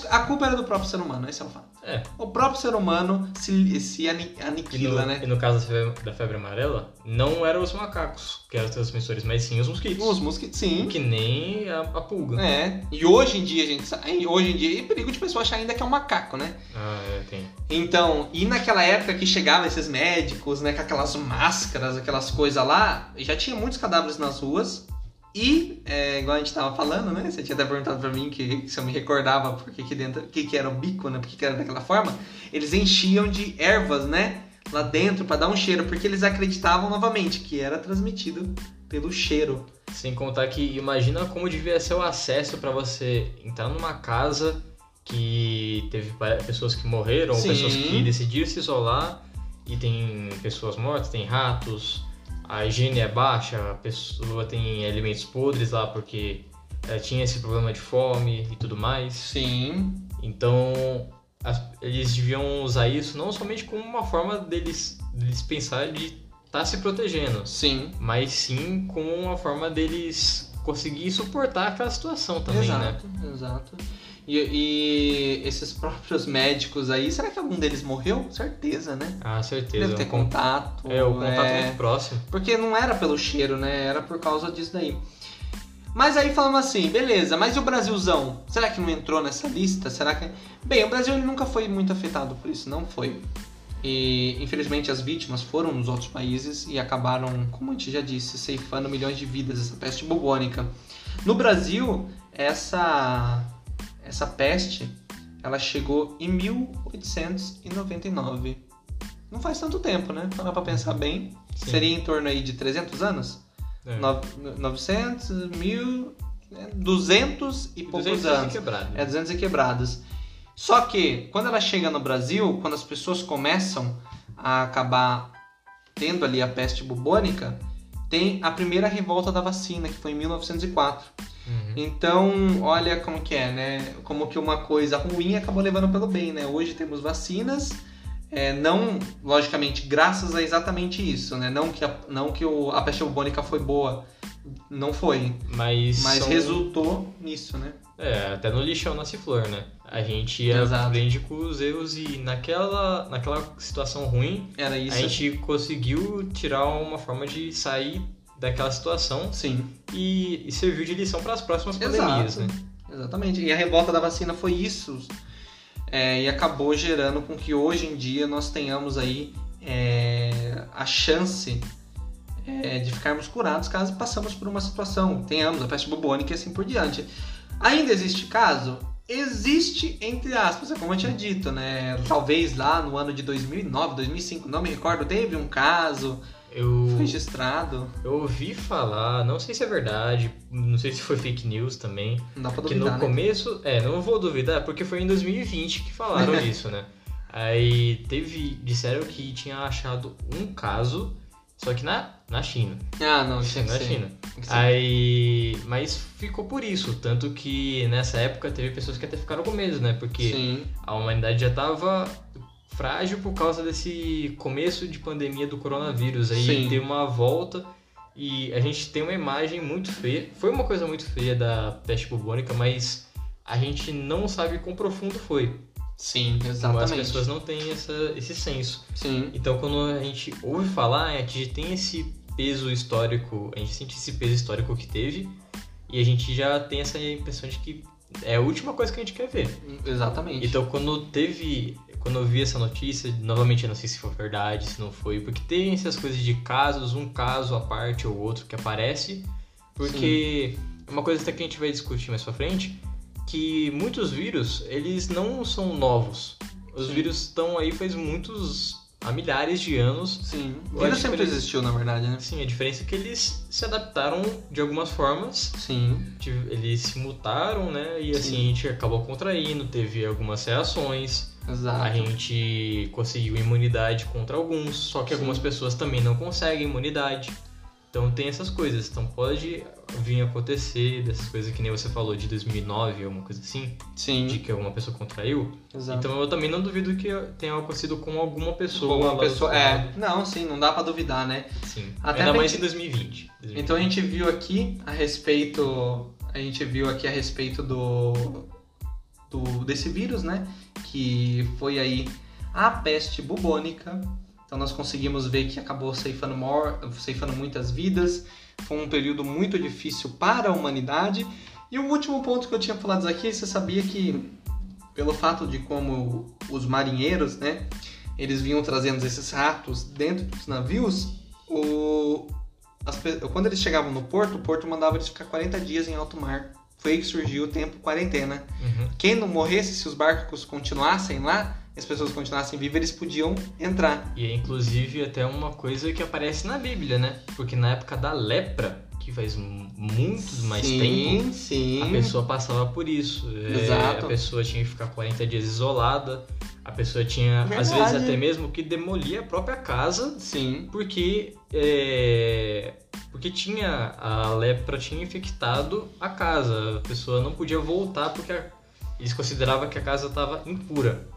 a culpa era do próprio ser humano, esse é o fato. É. O próprio ser humano se, se ani- E aniquila, no, né? e no caso da febre, da febre amarela, não eram os macacos que eram os transmissores, mas sim os mosquitos. Os mosquitos, sim. Que nem a, a pulga. É. E hoje em dia, gente, sabe- hoje em dia, e perigo de pessoa achar ainda que é um macaco, né? Ah, é, tem. Então, e naquela época que chegavam esses médicos, né, com aquelas máscaras, aquelas coisas lá, já tinha muitos cadáveres nas ruas. E, é, igual a gente tava falando, né? Você tinha até perguntado pra mim que se eu me recordava porque que dentro, que, que era o bico, né? Porque que era daquela forma. Eles enchiam de ervas, né? Lá dentro pra dar um cheiro, porque eles acreditavam novamente que era transmitido pelo cheiro. Sem contar que imagina como devia ser o acesso pra você entrar numa casa que teve pessoas que morreram, Sim. pessoas que decidiram se isolar e tem pessoas mortas, tem ratos, a higiene é baixa, a pessoa tem alimentos podres lá porque eh, tinha esse problema de fome e tudo mais. Sim. Então as- eles deviam usar isso não somente como uma forma deles, deles pensar de estar se protegendo, Sim. mas sim como uma forma deles conseguir suportar aquela situação também, né? exato, exato. E, e esses próprios médicos aí, será que algum deles morreu? Certeza, né? Ah, certeza. Deve ter con- contato. É, o contato é, muito próximo. Porque não era pelo cheiro, né? Era por causa disso daí. Mas aí falamos assim, beleza, mas e o Brasilzão? Será que não entrou nessa lista? Será que. Bem, o Brasil nunca foi muito afetado por isso, não foi. E infelizmente as vítimas foram nos outros países e acabaram, como a gente já disse, ceifando milhões de vidas essa peste bubônica. No Brasil, essa essa peste, ela chegou em 1899. Não faz tanto tempo, né? Parar pra pensar bem. Sim. Seria em torno aí de 300 anos? É. No- 900, 1000, é, 200 e poucos 200 anos. quebrado. É 200 e quebrados. Só que, quando ela chega no Brasil, quando as pessoas começam a acabar tendo ali a peste bubônica, tem a primeira revolta da vacina, que foi em 1904. Uhum. Então, olha como que é, né? Como que uma coisa ruim acabou levando pelo bem, né? Hoje temos vacinas, é, não, logicamente, graças a exatamente isso, né? Não que a, não que o, a peste bubônica foi boa, não foi, Mas, mas são- resultou nisso, né? É, até no lixão nasce flor, né? A gente aprende com os erros e naquela, naquela situação ruim, Era isso. a gente conseguiu tirar uma forma de sair daquela situação Sim. e, e serviu de lição para as próximas pandemias, Exato. né? Exatamente. E a revolta da vacina foi isso. É, e acabou gerando com que hoje em dia nós tenhamos aí é, a chance é, de ficarmos curados caso passamos por uma situação. Tenhamos a peste bubônica e assim por diante. Ainda existe caso? Existe, entre aspas, é como eu tinha dito, né? Talvez lá no ano de 2009, 2005, não me recordo, teve um caso Eu, registrado. eu ouvi falar, não sei se é verdade, não sei se foi fake news também, Não dá pra que duvidar, no né? começo, é, não vou duvidar, porque foi em 2020 que falaram *laughs* isso, né? Aí teve, disseram que tinha achado um caso, só que na, na China. Ah, não, tinha que na ser. China. Que. Aí, mas ficou por isso, tanto que nessa época teve pessoas que até ficaram com medo, né? Porque Sim. a humanidade já tava frágil por causa desse começo de pandemia do coronavírus. Aí Sim. teve uma volta e a gente tem uma imagem muito feia. Foi uma coisa muito feia da peste bubônica, mas a gente não sabe quão profundo foi. Sim, As exatamente. pessoas não têm essa, esse senso. Sim, Então, quando a gente ouve falar, a gente tem esse peso histórico, a gente sente esse peso histórico que teve, e a gente já tem essa impressão de que é a última coisa que a gente quer ver. exatamente. Então, quando teve. Quando eu vi essa notícia, novamente eu não sei se foi verdade, se não foi, porque tem essas coisas de casos, um caso à parte ou outro que aparece, porque é uma coisa até que a gente vai discutir mais pra frente, que muitos vírus, eles não são novos. Os Sim. vírus estão aí faz muitos, há milhares de anos. Sim, vida acho sempre eles- existiu, na verdade, né? Sim, a diferença é que eles se adaptaram de algumas formas Sim, eles se mutaram, né? E assim Sim. a gente acabou contraindo, teve algumas reações, exato. a gente conseguiu imunidade contra alguns, só que Sim. algumas pessoas também não conseguem imunidade. Então tem essas coisas. Então pode vir acontecer dessas coisas que nem você falou de 2009, alguma coisa assim, Sim, de que alguma pessoa contraiu. exato. Então eu também não duvido que tenha acontecido com alguma pessoa. Uma lá do pessoa, é, não, sim, não dá pra duvidar, né? Sim. Até Ainda mais gente- em 2020. 2020. Então a gente viu aqui a respeito, a gente viu aqui a respeito do, do desse vírus, né? Que foi aí a peste bubônica. Então nós conseguimos ver que acabou ceifando, ceifando muitas vidas. Foi um período muito difícil para a humanidade. E o último ponto que eu tinha falado aqui, você sabia que pelo fato de como os marinheiros, né, eles vinham trazendo esses ratos dentro dos navios, o, as quando eles chegavam no porto, o porto mandava eles ficar 40 dias em alto mar. Foi que surgiu o tempo quarentena. Uhum. Quem não morresse, se os barcos continuassem lá, as pessoas continuassem vivas, eles podiam entrar. E é inclusive até uma coisa que aparece na Bíblia, né? Porque na época da lepra, que faz muito mais tempo, sim, sim. a pessoa passava por isso. É, Exato. a pessoa tinha que ficar 40 dias isolada, a pessoa tinha, às Verdade. vezes, até mesmo que demolir a própria casa, Sim, porque, é, porque tinha a lepra tinha infectado a casa. A pessoa não podia voltar porque a- eles consideravam que a casa estava impura.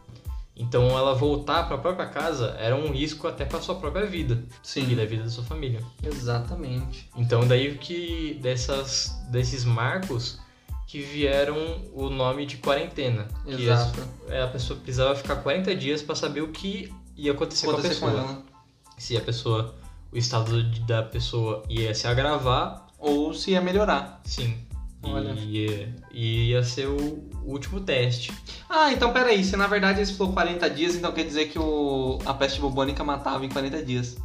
Então ela voltar para a própria casa era um risco até para sua própria vida e sim. da vida da sua família. Exatamente. Então daí que dessas desses marcos que vieram o nome de quarentena, que Exato. é, a pessoa precisava ficar 40 dias para saber o que ia acontecer, Acontecer com a com pessoa. ela. Se a pessoa o estado da pessoa ia se agravar, Ou se ia melhorar. sim. Olha. E ia, e ia ser o último teste. Ah, então peraí, se na verdade eles falou 40 dias, então quer dizer que o, a peste bubônica matava em 40 dias.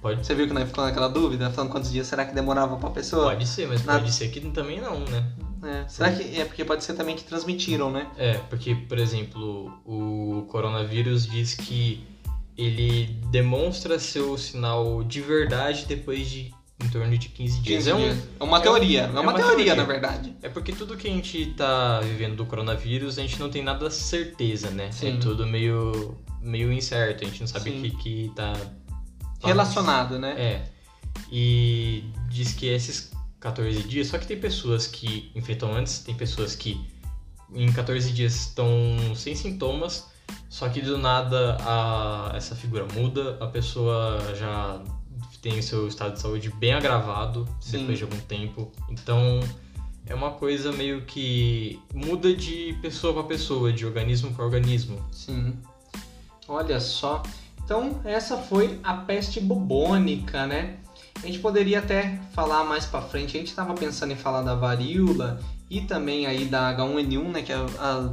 Pode, Você viu que nós ficou naquela dúvida, falando quantos dias será que demorava pra pessoa? pode ser, mas Na- pode ser que também não, né? É. Será que é porque pode ser também que transmitiram, né? É, porque, por exemplo, o coronavírus diz que ele demonstra seu sinal de verdade depois de em torno de 15 dias. 15 é, um, dias. é uma é teoria, um- é, é uma, uma teoria, teoria. na verdade. é porque tudo que a gente tá vivendo do coronavírus, a gente não tem nada certeza, né? Sim. É tudo meio, meio incerto, a gente não sabe o que, que tá... Relacionado, né? É. E diz que esses 14 dias, só que tem pessoas que infectam antes, tem pessoas que em 14 dias estão sem sintomas, só que do nada a, essa figura muda, a pessoa já tem o seu estado de saúde bem agravado Sim. depois de algum tempo. Então é uma coisa meio que muda de pessoa para pessoa, de organismo para organismo. Sim. Olha só. Então, essa foi a peste bubônica, né? A gente poderia até falar mais pra frente. A gente tava pensando em falar da varíola e também aí da H1N1, né? Que é a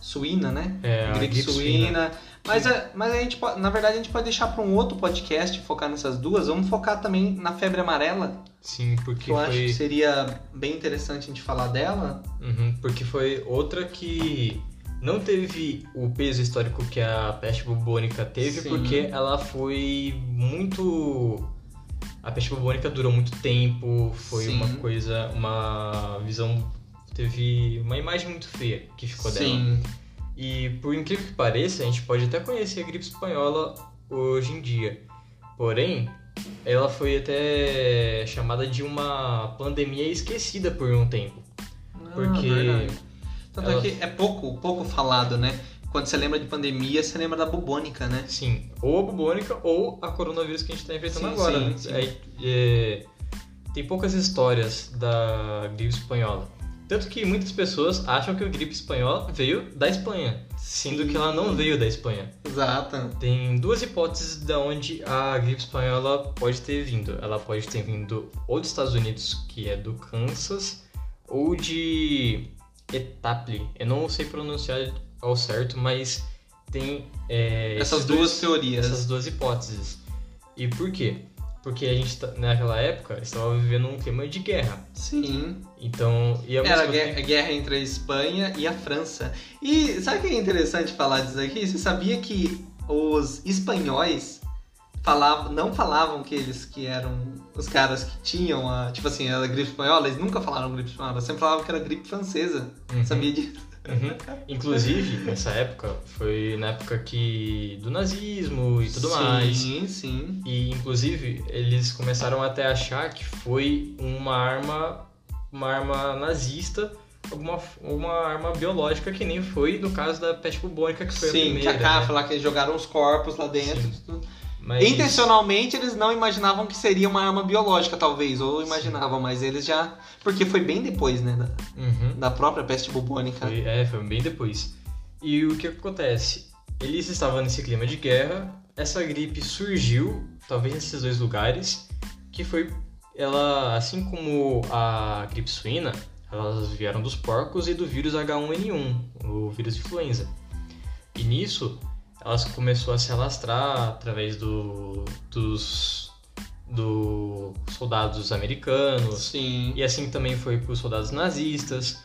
suína, né? É, a gripe, gripe suína. Mas, a, mas a gente pode, na verdade, a gente pode deixar para um outro podcast focar nessas duas. Vamos focar também na febre amarela, Sim, que porque eu foi... acho que seria bem interessante a gente falar dela. Uhum, porque foi outra que não teve o peso histórico que a peste bubônica teve, Sim. porque ela foi muito. A peste bubônica durou muito tempo, foi Sim. uma coisa, uma visão. Teve uma imagem muito feia que ficou dela. E por incrível que pareça, a gente pode até conhecer a gripe espanhola hoje em dia. Porém, ela foi até chamada de uma pandemia esquecida por um tempo. Porque Ah, verdade. Tanto ela- é que é pouco, pouco falado, né? Quando você lembra de pandemia, você lembra da bubônica, né? Sim, ou a bubônica ou a coronavírus que a gente está enfrentando Sim, agora. sim, né? sim. Aí, é, tem poucas histórias da gripe espanhola. Tanto que muitas pessoas acham que a gripe espanhola veio da Espanha, sendo que ela não veio da Espanha. Exato. Tem duas hipóteses de onde a gripe espanhola pode ter vindo. Ela pode ter vindo ou dos Estados Unidos, que é do Kansas, ou de Etapli. Eu não sei pronunciar ao certo, mas tem é, Essas duas dois- teorias. essas duas hipóteses. E por quê? Porque a gente, tá- naquela época, estava vivendo um clima de guerra. Sim. Então, e ao Era a guerra, a guerra entre a Espanha e a França. E sabe o que é interessante falar disso aqui? Você sabia que os espanhóis falavam, não falavam que eles que eram os caras que tinham a, tipo assim, a gripe espanhola, eles nunca falaram gripe espanhola, sempre falavam que era gripe francesa. Uhum. Sabia disso? Uhum. Inclusive, nessa época, foi na época que do nazismo e tudo mais. Sim, sim. E inclusive eles começaram até a achar que foi uma arma, uma arma nazista, alguma uma arma biológica que nem foi no caso da peste bubônica que foi a Sim, que primeira. a né? falar que eles jogaram os corpos lá dentro. tudo. Mas Intencionalmente eles não imaginavam que seria uma arma biológica, talvez, ou imaginavam, mas eles já. Porque foi bem depois, né? Da, Uhum. da própria peste bubônica. Foi, é, foi bem depois. E o que acontece? Eles estavam nesse clima de guerra, essa gripe surgiu, talvez nesses dois lugares, que foi ela, assim como a gripe suína, elas vieram dos porcos e do vírus H1N1, o vírus influenza. E nisso, elas começou a se alastrar através do, dos do soldados americanos, Sim. e assim também foi para os soldados nazistas.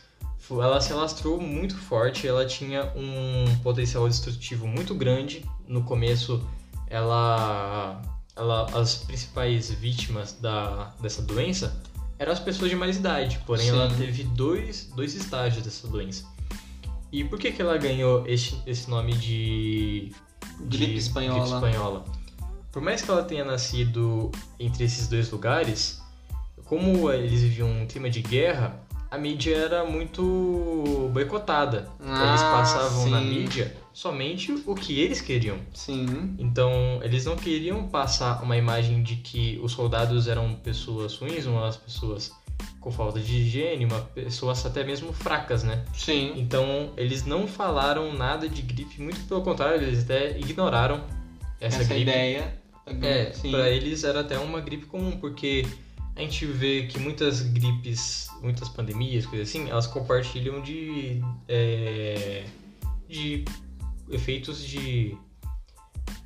Ela se alastrou muito forte, ela tinha um potencial destrutivo muito grande. No começo, ela, ela as principais vítimas da, dessa doença eram as pessoas de mais idade, porém Sim. ela teve dois, dois estágios dessa doença. E por que, que ela ganhou esse, esse nome de Gripe de espanhola. gripe espanhola? Por mais que ela tenha nascido entre esses dois lugares, como eles viviam um clima de guerra, a mídia era muito boicotada. eles Ah, passavam na sim. mídia somente o que eles queriam. Sim. Então, eles não queriam passar uma imagem de que os soldados eram pessoas ruins, umas pessoas com falta de higiene, uma pessoas até mesmo fracas, né? Sim. Então, eles não falaram nada de gripe, muito pelo contrário, eles até ignoraram essa, Essa, gripe. ideia. É, Sim. pra eles era até uma gripe comum, porque a gente vê que muitas gripes, muitas pandemias, coisas assim, elas compartilham de, é, de efeitos de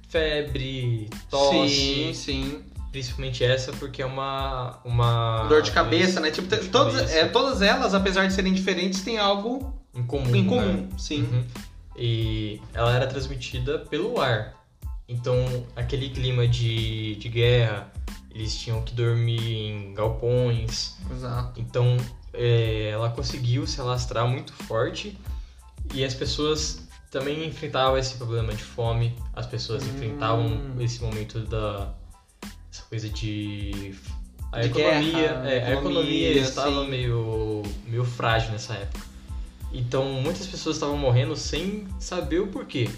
febre, tosse, Sim, sim. Principalmente essa porque é uma uma Dor de cabeça, né? Tipo, de todas, cabeça. é, todas elas, apesar de serem diferentes, têm algo em comum. em né? comum. Sim. Uhum. E ela era transmitida pelo ar. Então, aquele clima de, de guerra, eles tinham que dormir em galpões. Exato. Então, é, ela conseguiu se alastrar muito forte. E as pessoas também enfrentavam esse problema de fome. As pessoas Hum. enfrentavam esse momento da... Essa coisa de... A De economia, guerra, é, a economia economia, estava meio, meio frágil nessa época. Então muitas pessoas estavam morrendo sem saber o porquê.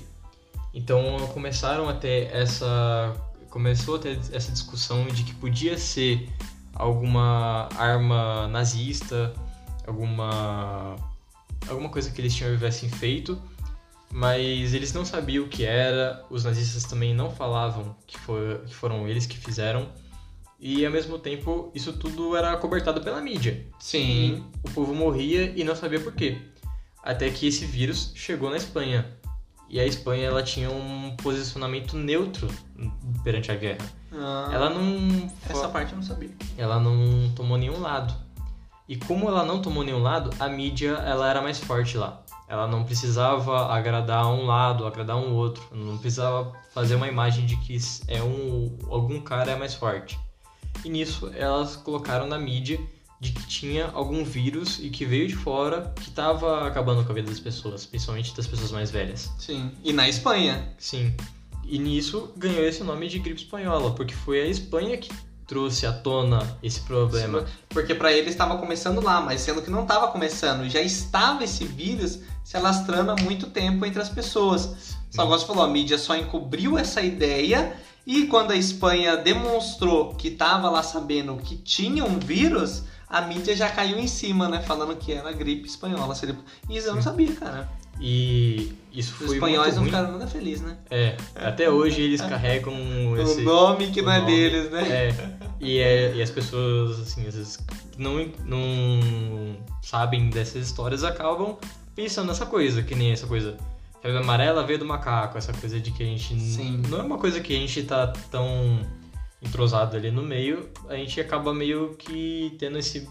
Então começaram a ter essa começou a ter essa discussão de que podia ser alguma arma nazista, alguma alguma coisa que eles tivessem feito, mas eles não sabiam o que era. Os nazistas também não falavam que, foi, que foram eles que fizeram. E ao mesmo tempo, isso tudo era cobertado pela mídia. Sim. O povo morria e não sabia por quê. Até que esse vírus chegou na Espanha. E a Espanha ela tinha um posicionamento neutro perante a guerra. Ah, Ela não Essa parte eu não sabia. ela não tomou nenhum lado. E como ela não tomou nenhum lado, a mídia ela era mais forte lá. Ela não precisava agradar um lado, agradar um outro. Não precisava fazer uma imagem de que é um algum cara é mais forte. E nisso elas colocaram na mídia de que tinha algum vírus e que veio de fora que estava acabando com a vida das pessoas, principalmente das pessoas mais velhas. Sim. E na Espanha. Sim. E nisso ganhou esse nome de gripe espanhola, porque foi a Espanha que trouxe à tona esse problema. Porque pra ele estava começando lá, mas sendo que não estava começando, já estava esse vírus se alastrando há muito tempo entre as pessoas. Você falou, a mídia só encobriu essa ideia e quando a Espanha demonstrou que estava lá sabendo que tinha um vírus, a mídia já caiu em cima, né? Falando que era gripe espanhola. E isso eu não sabia, cara. E isso Os foi espanhóis muito não ficaram nada felizes, né? É, até hoje eles carregam esse... o nome que não é nome. deles, né? É, e, é, e as pessoas, assim, às vezes que não, não sabem dessas histórias acabam pensando nessa coisa, que nem essa coisa. Febre amarela veio do macaco, essa coisa de que a gente. Sim. Não é uma coisa que a gente tá tão entrosado ali no meio, a gente acaba meio que tendo esse.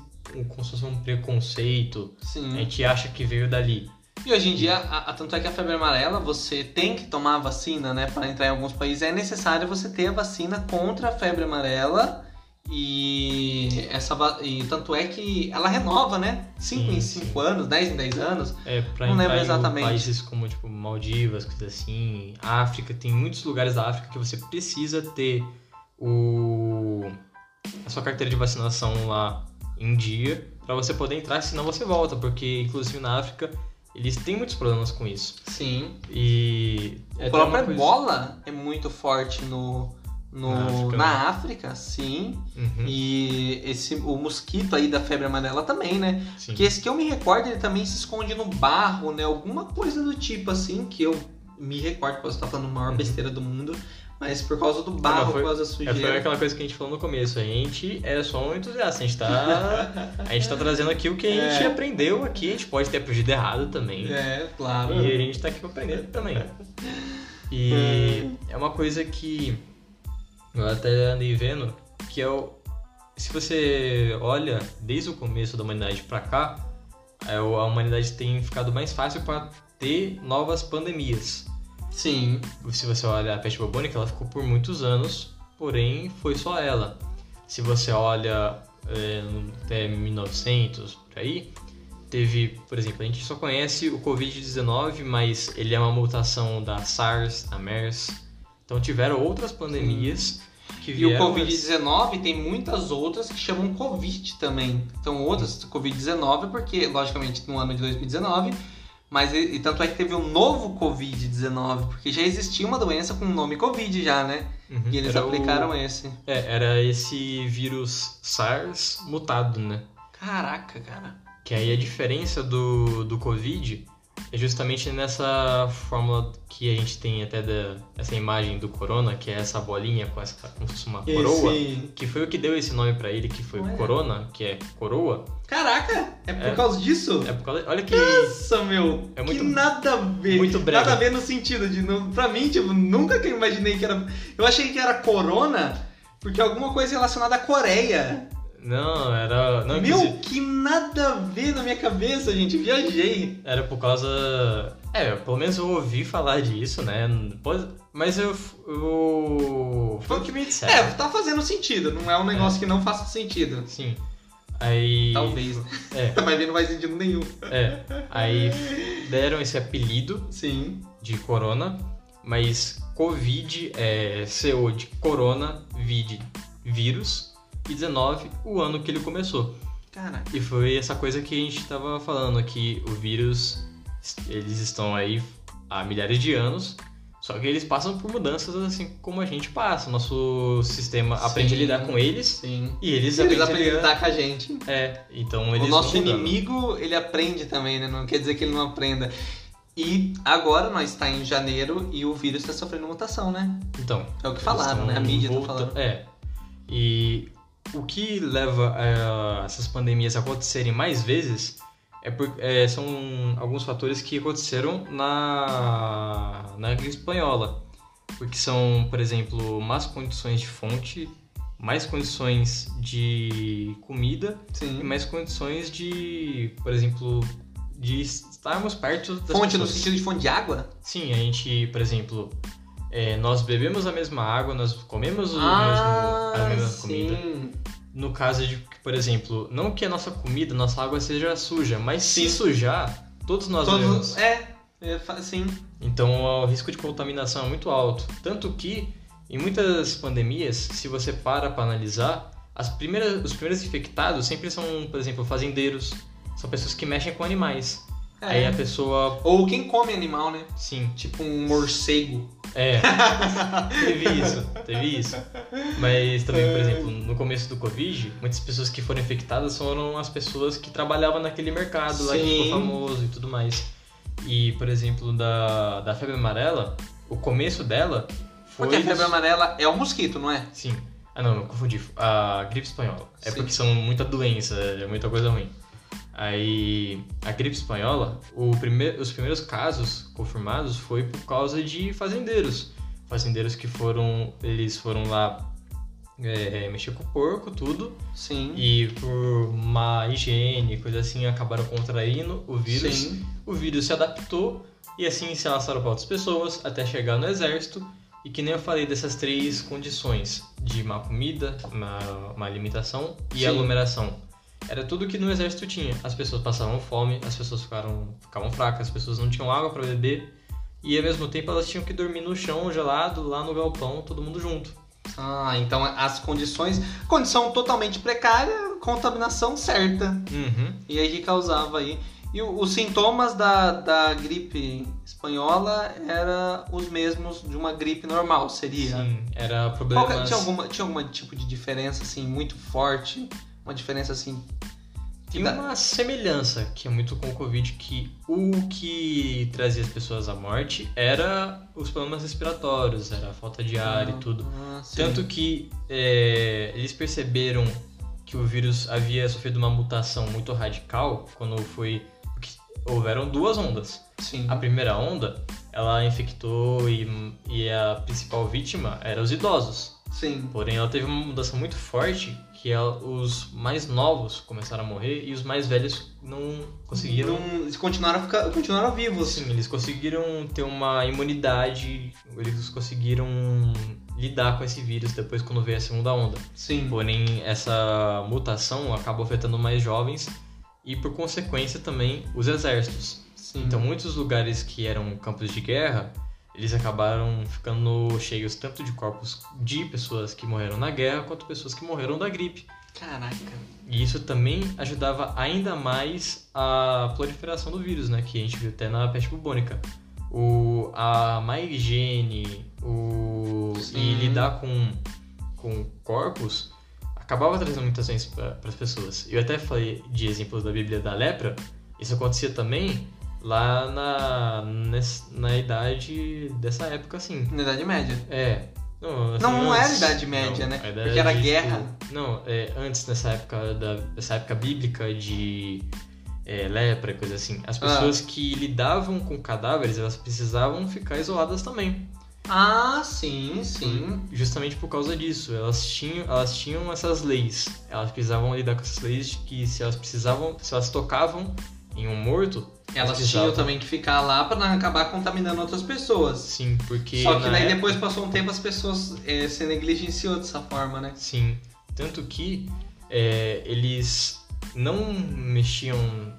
Como se fosse um preconceito. A Sim. gente acha que veio dali. E hoje em dia, a, a- tanto é que a febre amarela, você tem que tomar a vacina, né? Para entrar em alguns países é necessário você ter a vacina contra a febre amarela. E essa e tanto é que ela renova, né? 5 Sim, em sim. 5 anos, 10 em 10 anos. É, pra Não entrar lembro em exatamente. países como, tipo, Maldivas, coisas assim, África, tem muitos lugares da África que você precisa ter o... a sua carteira de vacinação lá em dia pra você poder entrar, senão você volta, porque, inclusive, na África, eles têm muitos problemas com isso. Sim. E... é A até própria coisa- ebola é muito forte no, no- Na África, na né? África, sim. Uhum, E esse, o mosquito aí da febre amarela também, né? sim. Que esse que eu me recordo, ele também se esconde no barro, né? Alguma coisa do tipo assim, que eu me recordo, posso estar falando a maior Uhum. besteira do mundo, mas por causa do barro, foi- por causa da É, foi sujeira. aquela coisa que a gente falou no começo, a gente é só um entusiasta, a gente tá, *laughs* a gente tá trazendo aqui o que a gente É. aprendeu aqui, a gente pode ter aprendido errado também. É, claro. E a gente tá aqui pra aprender também. E é uma coisa que eu até andei vendo, que é o. Se você olha desde o começo da humanidade pra cá, é, a humanidade tem ficado mais fácil pra ter novas pandemias. Sim. Se você olha a peste bubônica, ela ficou por muitos anos, porém foi só ela. Se você olha é, até 1900, por aí, teve, por exemplo, a gente só conhece o Covid-19, mas ele é uma mutação da SARS, da MERS. Então tiveram outras pandemias que E o vieram... Covid-19 tem muitas outras que chamam Covid também. Então, outras Covid-19, porque, logicamente, no ano de 2019, mas e, e tanto é que teve um novo Covid-19, porque já existia uma doença com o nome Covid já, né? Uhum, E eles era o- aplicaram esse. É, era esse vírus SARS mutado, né? Caraca, cara. Que aí a diferença do, do Covid é justamente nessa fórmula que a gente tem até da, essa imagem do corona, que é essa bolinha com essa como se fosse uma coroa, Esse- que foi o que deu esse nome pra ele, que foi corona, que é coroa. Caraca, é por É. causa disso? É por causa, olha que Nossa, meu. É muito- que nada a ver. muito breve. Nada a ver no sentido de. Não, pra mim, tipo, nunca que eu imaginei que era. Eu achei que era Corona, porque alguma coisa relacionada à Coreia. Não, era não Meu, inclusive, que nada a ver na minha cabeça, gente. Viajei. era por causa é, pelo menos eu ouvi falar disso, né? Mas eu, eu foi o que me disseram. É, tá fazendo sentido. Não é um negócio que não faça sentido. Sim. Aí Talvez. É, *laughs* Mas não faz sentido nenhum. é. Aí deram esse apelido Sim. de corona, mas Covid é CO de corona, vid vírus, e 19 o ano que ele começou. Caraca. E foi essa coisa que a gente tava falando aqui, o vírus, eles estão aí há milhares de anos, só que eles passam por mudanças assim como a gente passa, nosso sistema aprende a Sim. lidar com eles Sim. e eles, Eles aprendem a lidar... com a gente. É, então eles o nosso inimigo, ele aprende também, né? Não quer dizer que ele não aprenda. E agora nós está em janeiro e o vírus está sofrendo mutação, né? Então, É o que falaram, né? A mídia tá volta- falando. É. E o que leva a essas pandemias a acontecerem mais vezes é por, é, são alguns fatores que aconteceram na, na gripe espanhola. Porque são, por exemplo, más condições de fonte, mais condições de comida e Sim. mais condições de, por exemplo, de estarmos perto das Fonte no pessoas. sentido de fonte de água? Sim, a gente, por exemplo, é, nós bebemos a mesma água, nós comemos o Ah, mesmo, a mesma sim. comida. No caso de, por exemplo, não que a nossa comida, nossa água seja suja, mas se Sim. sujar, todos nós bebemos. Todos, é, é, fa- sim. Então o risco de contaminação é muito alto. Tanto que, em muitas pandemias, se você para para analisar, as primeiras, os primeiros infectados sempre são, por exemplo, fazendeiros. São pessoas que mexem com animais. É. Aí a pessoa, Ou quem come animal, né? sim, Tipo um morcego. É, *laughs* teve isso, teve isso. Mas também, por exemplo, no começo do Covid, muitas pessoas que foram infectadas foram as pessoas que trabalhavam naquele mercado lá que Sim. ficou famoso e tudo mais. E, por exemplo, da, da febre amarela, o começo dela foi. Porque a febre amarela é o mosquito, não é? Sim. Ah, não, eu confundi. A gripe espanhola. É Sim. porque são muita doença, é muita coisa ruim. Aí, a gripe espanhola, primeir, os primeiros casos confirmados foi por causa de fazendeiros. Fazendeiros que foram, eles foram lá é, mexer com o porco, tudo, Sim. e por má higiene, coisa assim, acabaram contraindo o vírus. Sim. O vírus se adaptou e assim se alastraram para outras pessoas até chegar no exército. E que nem eu falei dessas três condições de má comida, má, má alimentação e Sim. aglomeração. Era tudo que no exército tinha. As pessoas passavam fome, as pessoas ficaram, ficavam fracas, as pessoas não tinham água para beber e ao mesmo tempo elas tinham que dormir no chão gelado, lá no galpão, todo mundo junto. Ah, então as condições. Condição totalmente precária, contaminação certa. Uhum. E aí que causava aí. E os sintomas da, da gripe espanhola eram os mesmos de uma gripe normal, seria? Sim, era Qual problemas... que- tinha, alguma, tinha alguma tipo de diferença assim muito forte? Uma diferença assim. Tem Da- uma semelhança que é muito com o Covid, que o que trazia as pessoas à morte era os problemas respiratórios, era a falta de ar e tudo. Ah. Tanto que é, eles perceberam que o vírus havia sofrido uma mutação muito radical quando foi. Houveram duas ondas. Sim. A primeira onda, ela infectou e, e a principal vítima era os idosos. Sim. Porém, ela teve uma mudança muito forte que ela- os mais novos começaram a morrer e os mais velhos não conseguiram. Não- eles continuaram, a ficar, continuaram vivos. Sim, eles conseguiram ter uma imunidade, eles conseguiram lidar com esse vírus depois quando veio a segunda onda. Sim. Porém, essa mutação acabou afetando mais jovens e, por consequência, também os exércitos. Sim. Então, muitos lugares que eram campos de guerra, eles acabaram ficando cheios tanto de corpos de pessoas que morreram na guerra quanto pessoas que morreram da gripe. Caraca. E isso também ajudava ainda mais a proliferação do vírus, né? Que a gente viu até na peste bubônica. O, a má higiene, o, Sim. e lidar com, com corpos acabava trazendo muitas doenças para as pessoas. Eu até falei de exemplos da Bíblia da lepra. Isso acontecia também lá na, na idade dessa época, assim. Na Idade Média. É. Não, assim, Não, não era antes. Idade Média, Não, né? idade, Porque era tipo, guerra. não, é, antes dessa época, da, dessa época bíblica de é, lepra e coisa assim. As Ah. pessoas que lidavam com cadáveres, elas precisavam ficar isoladas também. Ah, sim, sim. Justamente por causa disso. Elas tinham, elas tinham essas leis. Elas precisavam lidar com essas leis de que se elas precisavam, se elas tocavam em um morto, Elas tinham também que ficar lá pra não acabar contaminando outras pessoas. Sim, porque. Só que daí época- depois passou um tempo as pessoas eh, se negligenciou dessa forma, né? Sim. Tanto que é, eles não mexiam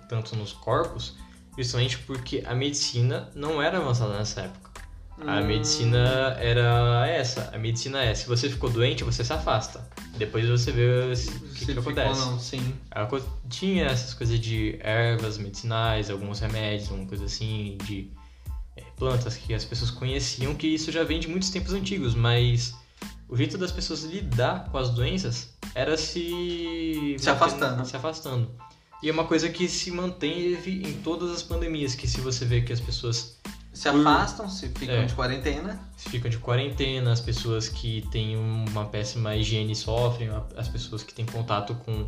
tanto nos corpos, justamente porque a medicina não era avançada nessa época. A medicina era essa. A medicina é, se você ficou doente, você se afasta. Depois você vê o que, que ficou, acontece. não, sim. Co- tinha essas coisas de ervas medicinais, alguns remédios, alguma coisa assim, de é, plantas que as pessoas conheciam, que isso já vem de muitos tempos antigos, mas o jeito das pessoas lidar com as doenças era se... Se afastando. Se afastando. E é uma coisa que se manteve em todas as pandemias, que se você vê que as pessoas Se afastam, se ficam É. de quarentena. ficam de quarentena, as pessoas que têm uma péssima higiene sofrem, as pessoas que têm contato com,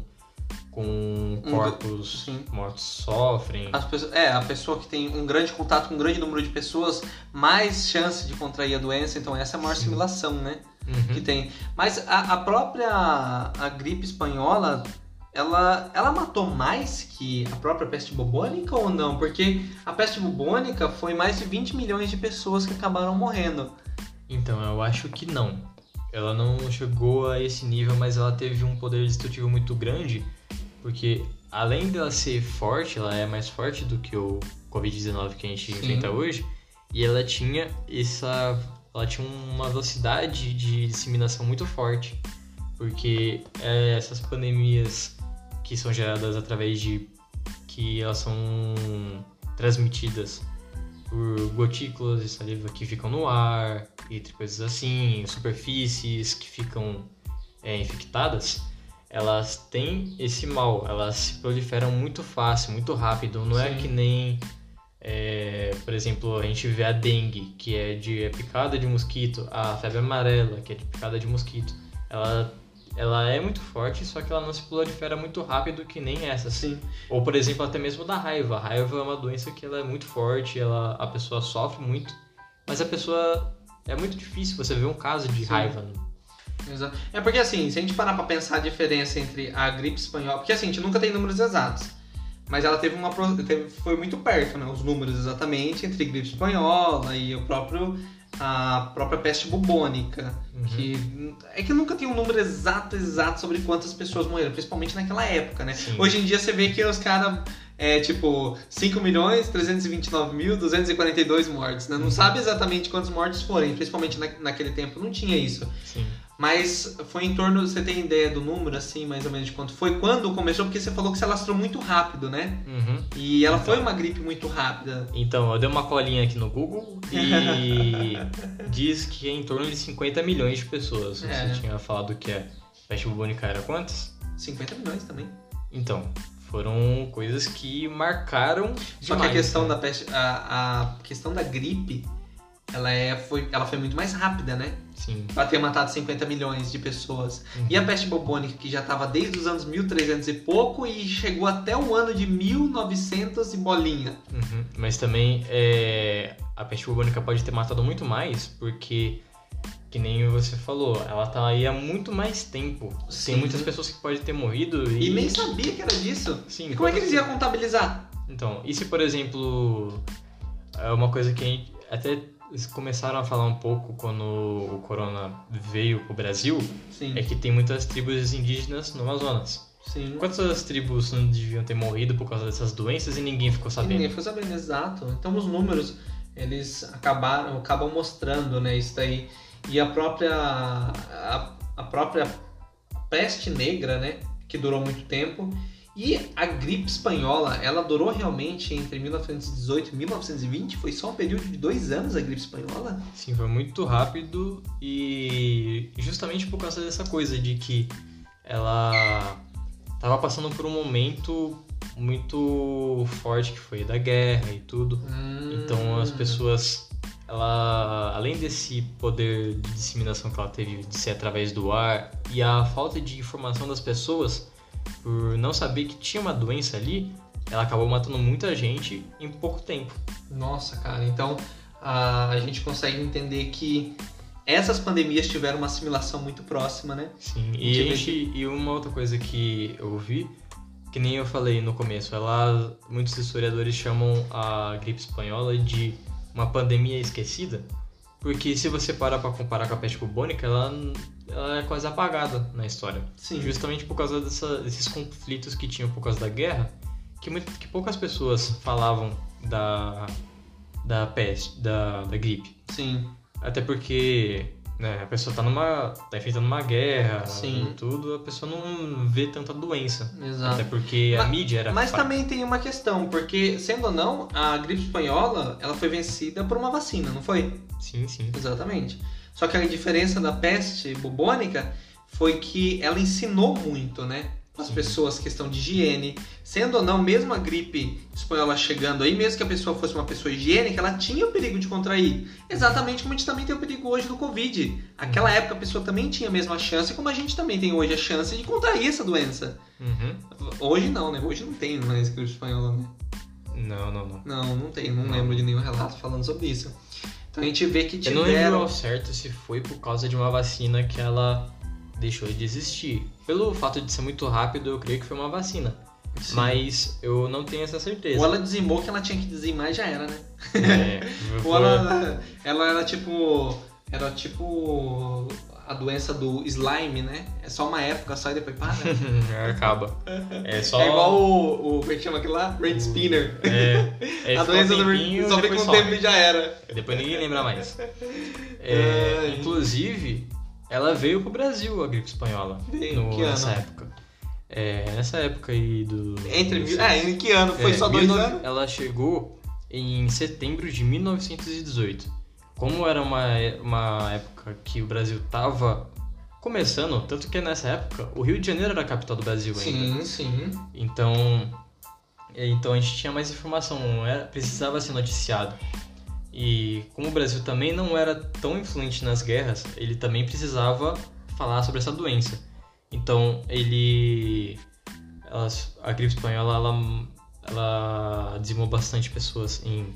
com corpos sim. mortos sofrem. As pessoas, é, a pessoa que tem um grande contato com um grande número de pessoas, mais chance de contrair a doença, então essa é a maior Sim. simulação, né? Uhum. Que tem. Mas a, a própria a gripe espanhola, ela, ela matou mais que a própria peste bubônica ou não? Porque a peste bubônica foi mais de 20 milhões de pessoas que acabaram morrendo. Então, eu acho que não. Ela não chegou a esse nível, mas ela teve um poder destrutivo muito grande, porque além dela ser forte, ela é mais forte do que o Covid-19 que a gente Sim. enfrenta hoje, e ela tinha essa ela tinha uma velocidade de disseminação muito forte, porque é, essas pandemias que são geradas através de que elas são transmitidas por gotículas de saliva que ficam no ar, entre coisas assim, superfícies que ficam é, infectadas, elas têm esse mal, elas se proliferam muito fácil, muito rápido. Não é Sim. que nem, é, por exemplo, a gente vê a dengue, que é de é picada de mosquito, a febre amarela, que é de picada de mosquito. Ela, ela é muito forte, só que ela não se prolifera muito rápido que nem essas. Sim. Ou, por exemplo, até mesmo da raiva. A raiva é uma doença que ela é muito forte, ela, a pessoa sofre muito, mas a pessoa. É muito difícil você ver um caso de Sim. raiva. Exato. É porque assim, se a gente parar pra pensar a diferença entre a gripe espanhola, porque assim, a gente nunca tem números exatos, mas ela teve uma teve, foi muito perto, né, os números exatamente entre gripe espanhola e o próprio a própria peste bubônica, Uhum. que é que nunca tem um número exato exato sobre quantas pessoas morreram, principalmente naquela época, né? Sim. Hoje em dia você vê que os caras é tipo 5 milhões 329 mil 242 mortes, né? Não Uhum. sabe exatamente quantos mortes foram, principalmente na, naquele tempo não tinha isso. Sim. Mas foi em torno, você tem ideia do número, assim, mais ou menos de quanto foi? Quando começou? Porque você falou que se alastrou muito rápido, né? Uhum. E ela foi Então. uma gripe muito rápida. Então, eu dei uma colinha aqui no Google e *laughs* diz que é em torno de 50 milhões de pessoas. Você É. tinha falado que a peste bubônica era quantas? 50 milhões também. Então, foram coisas que marcaram Só demais, que a questão né? da peste, a, a questão da gripe, ela, é, foi, ela foi muito mais rápida, né? Sim. Pra ter matado 50 milhões de pessoas. Uhum. E a peste bubônica, que já tava desde os anos 1300 e pouco e chegou até o ano de 1900 e bolinha. Uhum. Mas também é, a peste bubônica pode ter matado muito mais, porque, que nem você falou, ela tá aí há muito mais tempo. Sim. Tem muitas pessoas que podem ter morrido e. E nem sabia que era disso. Sim, E como é que eles iam contabilizar? Então, e se por exemplo, é uma coisa que a gente até eles começaram a falar um pouco quando o corona veio pro Brasil, Sim, é que tem muitas tribos indígenas no Amazonas. sim. Quantas tribos não deviam ter morrido por causa dessas doenças e ninguém ficou E sabendo? ninguém foi sabendo, exato. Então os números, eles acabaram, acabam mostrando, né, isso daí. E a própria, a, a própria peste negra, né, que durou muito tempo. E a gripe espanhola, ela durou realmente entre 1918 e 1920? Foi só um período de dois anos a gripe espanhola? Sim, foi muito rápido e justamente por causa dessa coisa de que ela tava passando por um momento muito forte que foi da guerra e tudo. Então as Hum. pessoas, ela, além desse poder de disseminação que ela teve de ser através do ar e a falta de informação das pessoas por não saber que tinha uma doença ali, ela acabou matando muita gente em pouco tempo. Nossa, cara, então a, a gente consegue entender que essas pandemias tiveram uma assimilação muito próxima, né? Sim, e, a vê gente, e uma outra coisa que eu ouvi, que nem eu falei no começo, ela, muitos historiadores chamam a gripe espanhola de uma pandemia esquecida, porque se você parar para comparar com a peste bubônica, ela, ela é quase apagada na história. Sim. Justamente por causa dessa- desses conflitos que tinham por causa da guerra, que, muito- que poucas pessoas falavam da, da peste, da, da gripe. Sim. Até porque né, a pessoa tá numa. tá enfrentando uma guerra Sim. e tudo, a pessoa não vê tanta doença. Exato. Até porque a Mas- mídia era. Mas também tem uma questão, porque, sendo ou não, a gripe espanhola ela foi vencida por uma vacina, não foi? Sim, sim. Exatamente. Só que a diferença da peste bubônica foi que ela ensinou muito, né? As Sim. pessoas questão de higiene. Sendo ou não, mesmo a gripe espanhola chegando aí, mesmo que a pessoa fosse uma pessoa higiênica, ela tinha o perigo de contrair. Exatamente como a gente também tem o perigo hoje do Covid. Aquela época a pessoa também tinha a mesma chance, como a gente também tem hoje a chance de contrair essa doença. Uhum. Hoje não, né? Hoje não tem mais gripe espanhola, né? Não, não, não. Não, não tem. Não, Não. lembro de nenhum relato falando sobre isso. Então a gente vê que Eu não lembro tiveram... ao certo se foi por causa de uma vacina que ela deixou de existir. Pelo fato de ser muito rápido, eu creio que foi uma vacina. Sim. Mas eu não tenho essa certeza. Ou ela dizimou que ela tinha que dizimar e já era, né? É, *laughs* Ou ela, ela era tipo. Era tipo. A doença do slime, né? É só uma época só e depois para. *laughs* Acaba. É só. É igual o. o como é que chama aquilo lá? Rain Spinner. É, é *laughs* a doença do tempinho, Rain só depois um some. tempo e já era. Depois ninguém lembra mais. *laughs* É, inclusive, ela veio pro Brasil, a gripe espanhola. Veio, no- que ano? nessa época. É, nessa época aí do. Entre mil. É, em que ano? Foi é, só dois 19 anos? Ela chegou em setembro de 1918. Como era uma, uma época que o Brasil estava começando, tanto que nessa época o Rio de Janeiro era a capital do Brasil ainda. Sim, sim. Então, então a gente tinha mais informação, era, precisava ser noticiado. E como o Brasil também não era tão influente nas guerras, ele também precisava falar sobre essa doença. Então ele, a gripe espanhola, ela, ela dizimou bastante pessoas em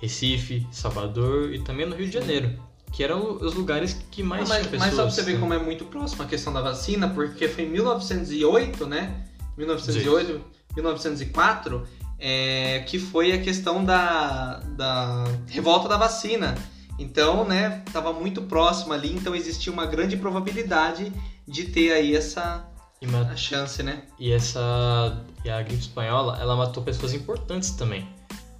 Recife, Salvador e também no Rio de Janeiro, que eram os lugares que mais Ah, mas, tinha mas pessoas. só pra você ver como é muito próximo a questão da vacina, porque foi em 1908, né? 1908, 1904, é, que foi a questão da, da revolta da vacina. Então, né, tava muito próximo ali, então existia uma grande probabilidade de ter aí essa a chance, né? e essa e a gripe espanhola, ela matou pessoas importantes também.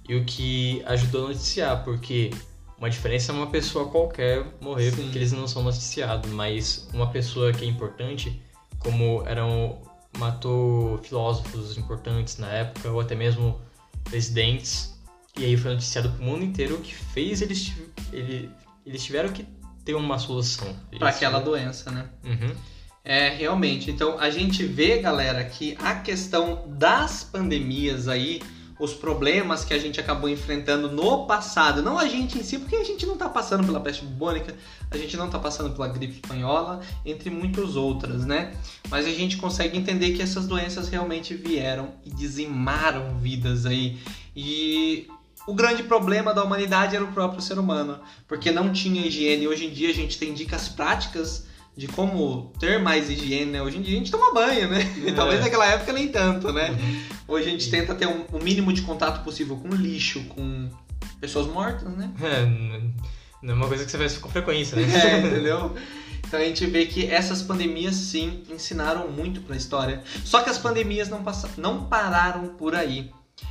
E o que ajudou a noticiar, porque uma diferença é uma pessoa qualquer morrer Sim. porque eles não são noticiados, mas uma pessoa que é importante, como eram matou filósofos importantes na época ou até mesmo presidentes, e aí foi noticiado pro mundo inteiro o que fez eles ele, eles tiveram que ter uma solução Para aquela doença, né? Uhum. É, realmente. Então, a gente vê, galera, que a questão das pandemias aí, os problemas que a gente acabou enfrentando no passado, não a gente em si, porque a gente não tá passando pela peste bubônica, a gente não tá passando pela gripe espanhola, entre muitas outras, né? Mas a gente consegue entender que essas doenças realmente vieram e dizimaram vidas aí. E o grande problema da humanidade era o próprio ser humano, porque não tinha higiene. Hoje em dia a gente tem dicas práticas de como ter mais higiene, né? Hoje em dia a gente toma banho, né? *laughs* É. talvez naquela época nem tanto, né? Uhum. Hoje a gente tenta ter um- o mínimo de contato possível com lixo, com pessoas mortas, né? É, não é uma coisa que você faz com frequência, né? É, *laughs* entendeu? Então a gente vê que essas pandemias sim ensinaram muito para a história. Só que as pandemias não, passa- não pararam por aí.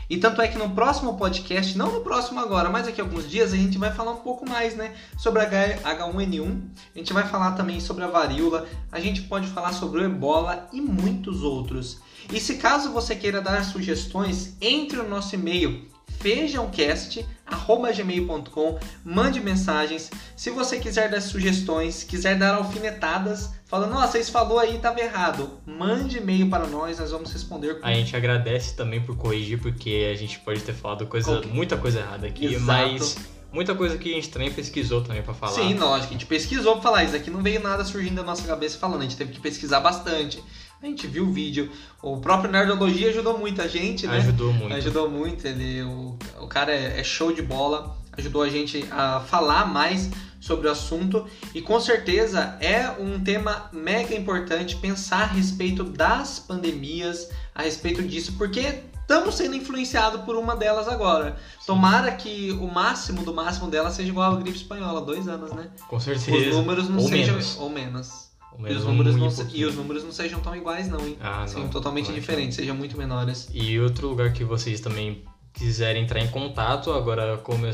E tanto é que no próximo podcast, não no próximo agora, mas daqui a alguns dias, a gente vai falar um pouco mais, né? Sobre a H- H1N1. A gente vai falar também sobre a varíola. A gente pode falar sobre o ebola e muitos outros. E se caso você queira dar sugestões, entre no nosso e-mail feijãocast@gmail.com, mande mensagens. Se você quiser dar sugestões, quiser dar alfinetadas, falando, nossa, vocês falou aí, tava errado, mande e-mail para nós, nós vamos responder com A gente agradece também por corrigir, porque a gente pode ter falado coisa, muita coisa errada aqui, Exato. mas muita coisa que a gente também pesquisou também pra falar. Sim, lógico, a gente pesquisou pra falar, isso aqui não veio nada surgindo da nossa cabeça falando, a gente teve que pesquisar bastante. A gente viu o vídeo, o próprio Nerdologia ajudou muito a gente, né? Ajudou muito. Ajudou muito, ele, o, o cara é, é show de bola, ajudou a gente a falar mais sobre o assunto e com certeza é um tema mega importante pensar a respeito das pandemias, a respeito disso, porque estamos sendo influenciados por uma delas agora. Tomara que o máximo do máximo dela seja igual à gripe espanhola, dois anos, né? Com certeza. Os números não Ou sejam. menos. Ou menos. E os, números e não, se- e os números não sejam tão iguais, não, hein? Ah, Sejam não. totalmente Claro diferentes, sejam muito menores. E outro lugar que vocês também quiserem entrar em contato, agora como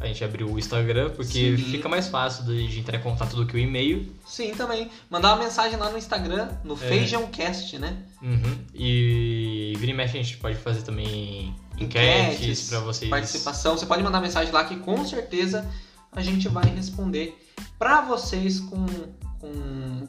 a gente abriu o Instagram, porque Sim. fica mais fácil de entrar em contato do que o e-mail. Sim, também. Mandar uma mensagem lá no Instagram, no É. Feijãocast, né? Uhum. E vira e mexe a gente pode fazer também enquetes pra vocês. Participação. Você pode mandar mensagem lá que com certeza a gente vai responder pra vocês com. Com...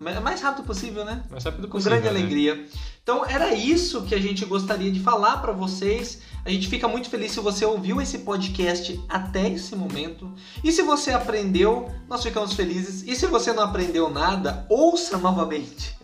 o mais rápido possível, né? Mais rápido com possível, grande né? alegria. Então era isso que a gente gostaria de falar para vocês. A gente fica muito feliz se você ouviu esse podcast até esse momento. E se você aprendeu, nós ficamos felizes. E se você não aprendeu nada, ouça novamente.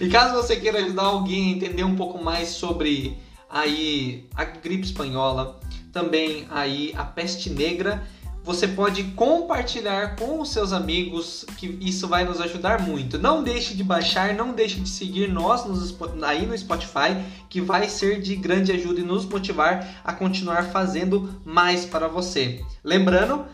e caso você queira ajudar alguém a entender um pouco mais sobre aí a gripe espanhola, também aí a peste negra, você pode compartilhar com os seus amigos, que isso vai nos ajudar muito. Não deixe de baixar, não deixe de seguir nós nos aí no Spotify, que vai ser de grande ajuda e nos motivar a continuar fazendo mais para você. Lembrando,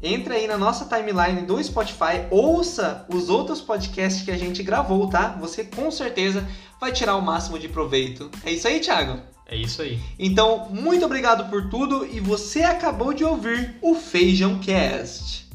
entre aí na nossa timeline do Spotify, ouça os outros podcasts que a gente gravou, tá? Você com certeza vai tirar o máximo de proveito. É isso aí, Thiago? É isso aí. Então, muito obrigado por tudo e você acabou de ouvir o Feijão Cast.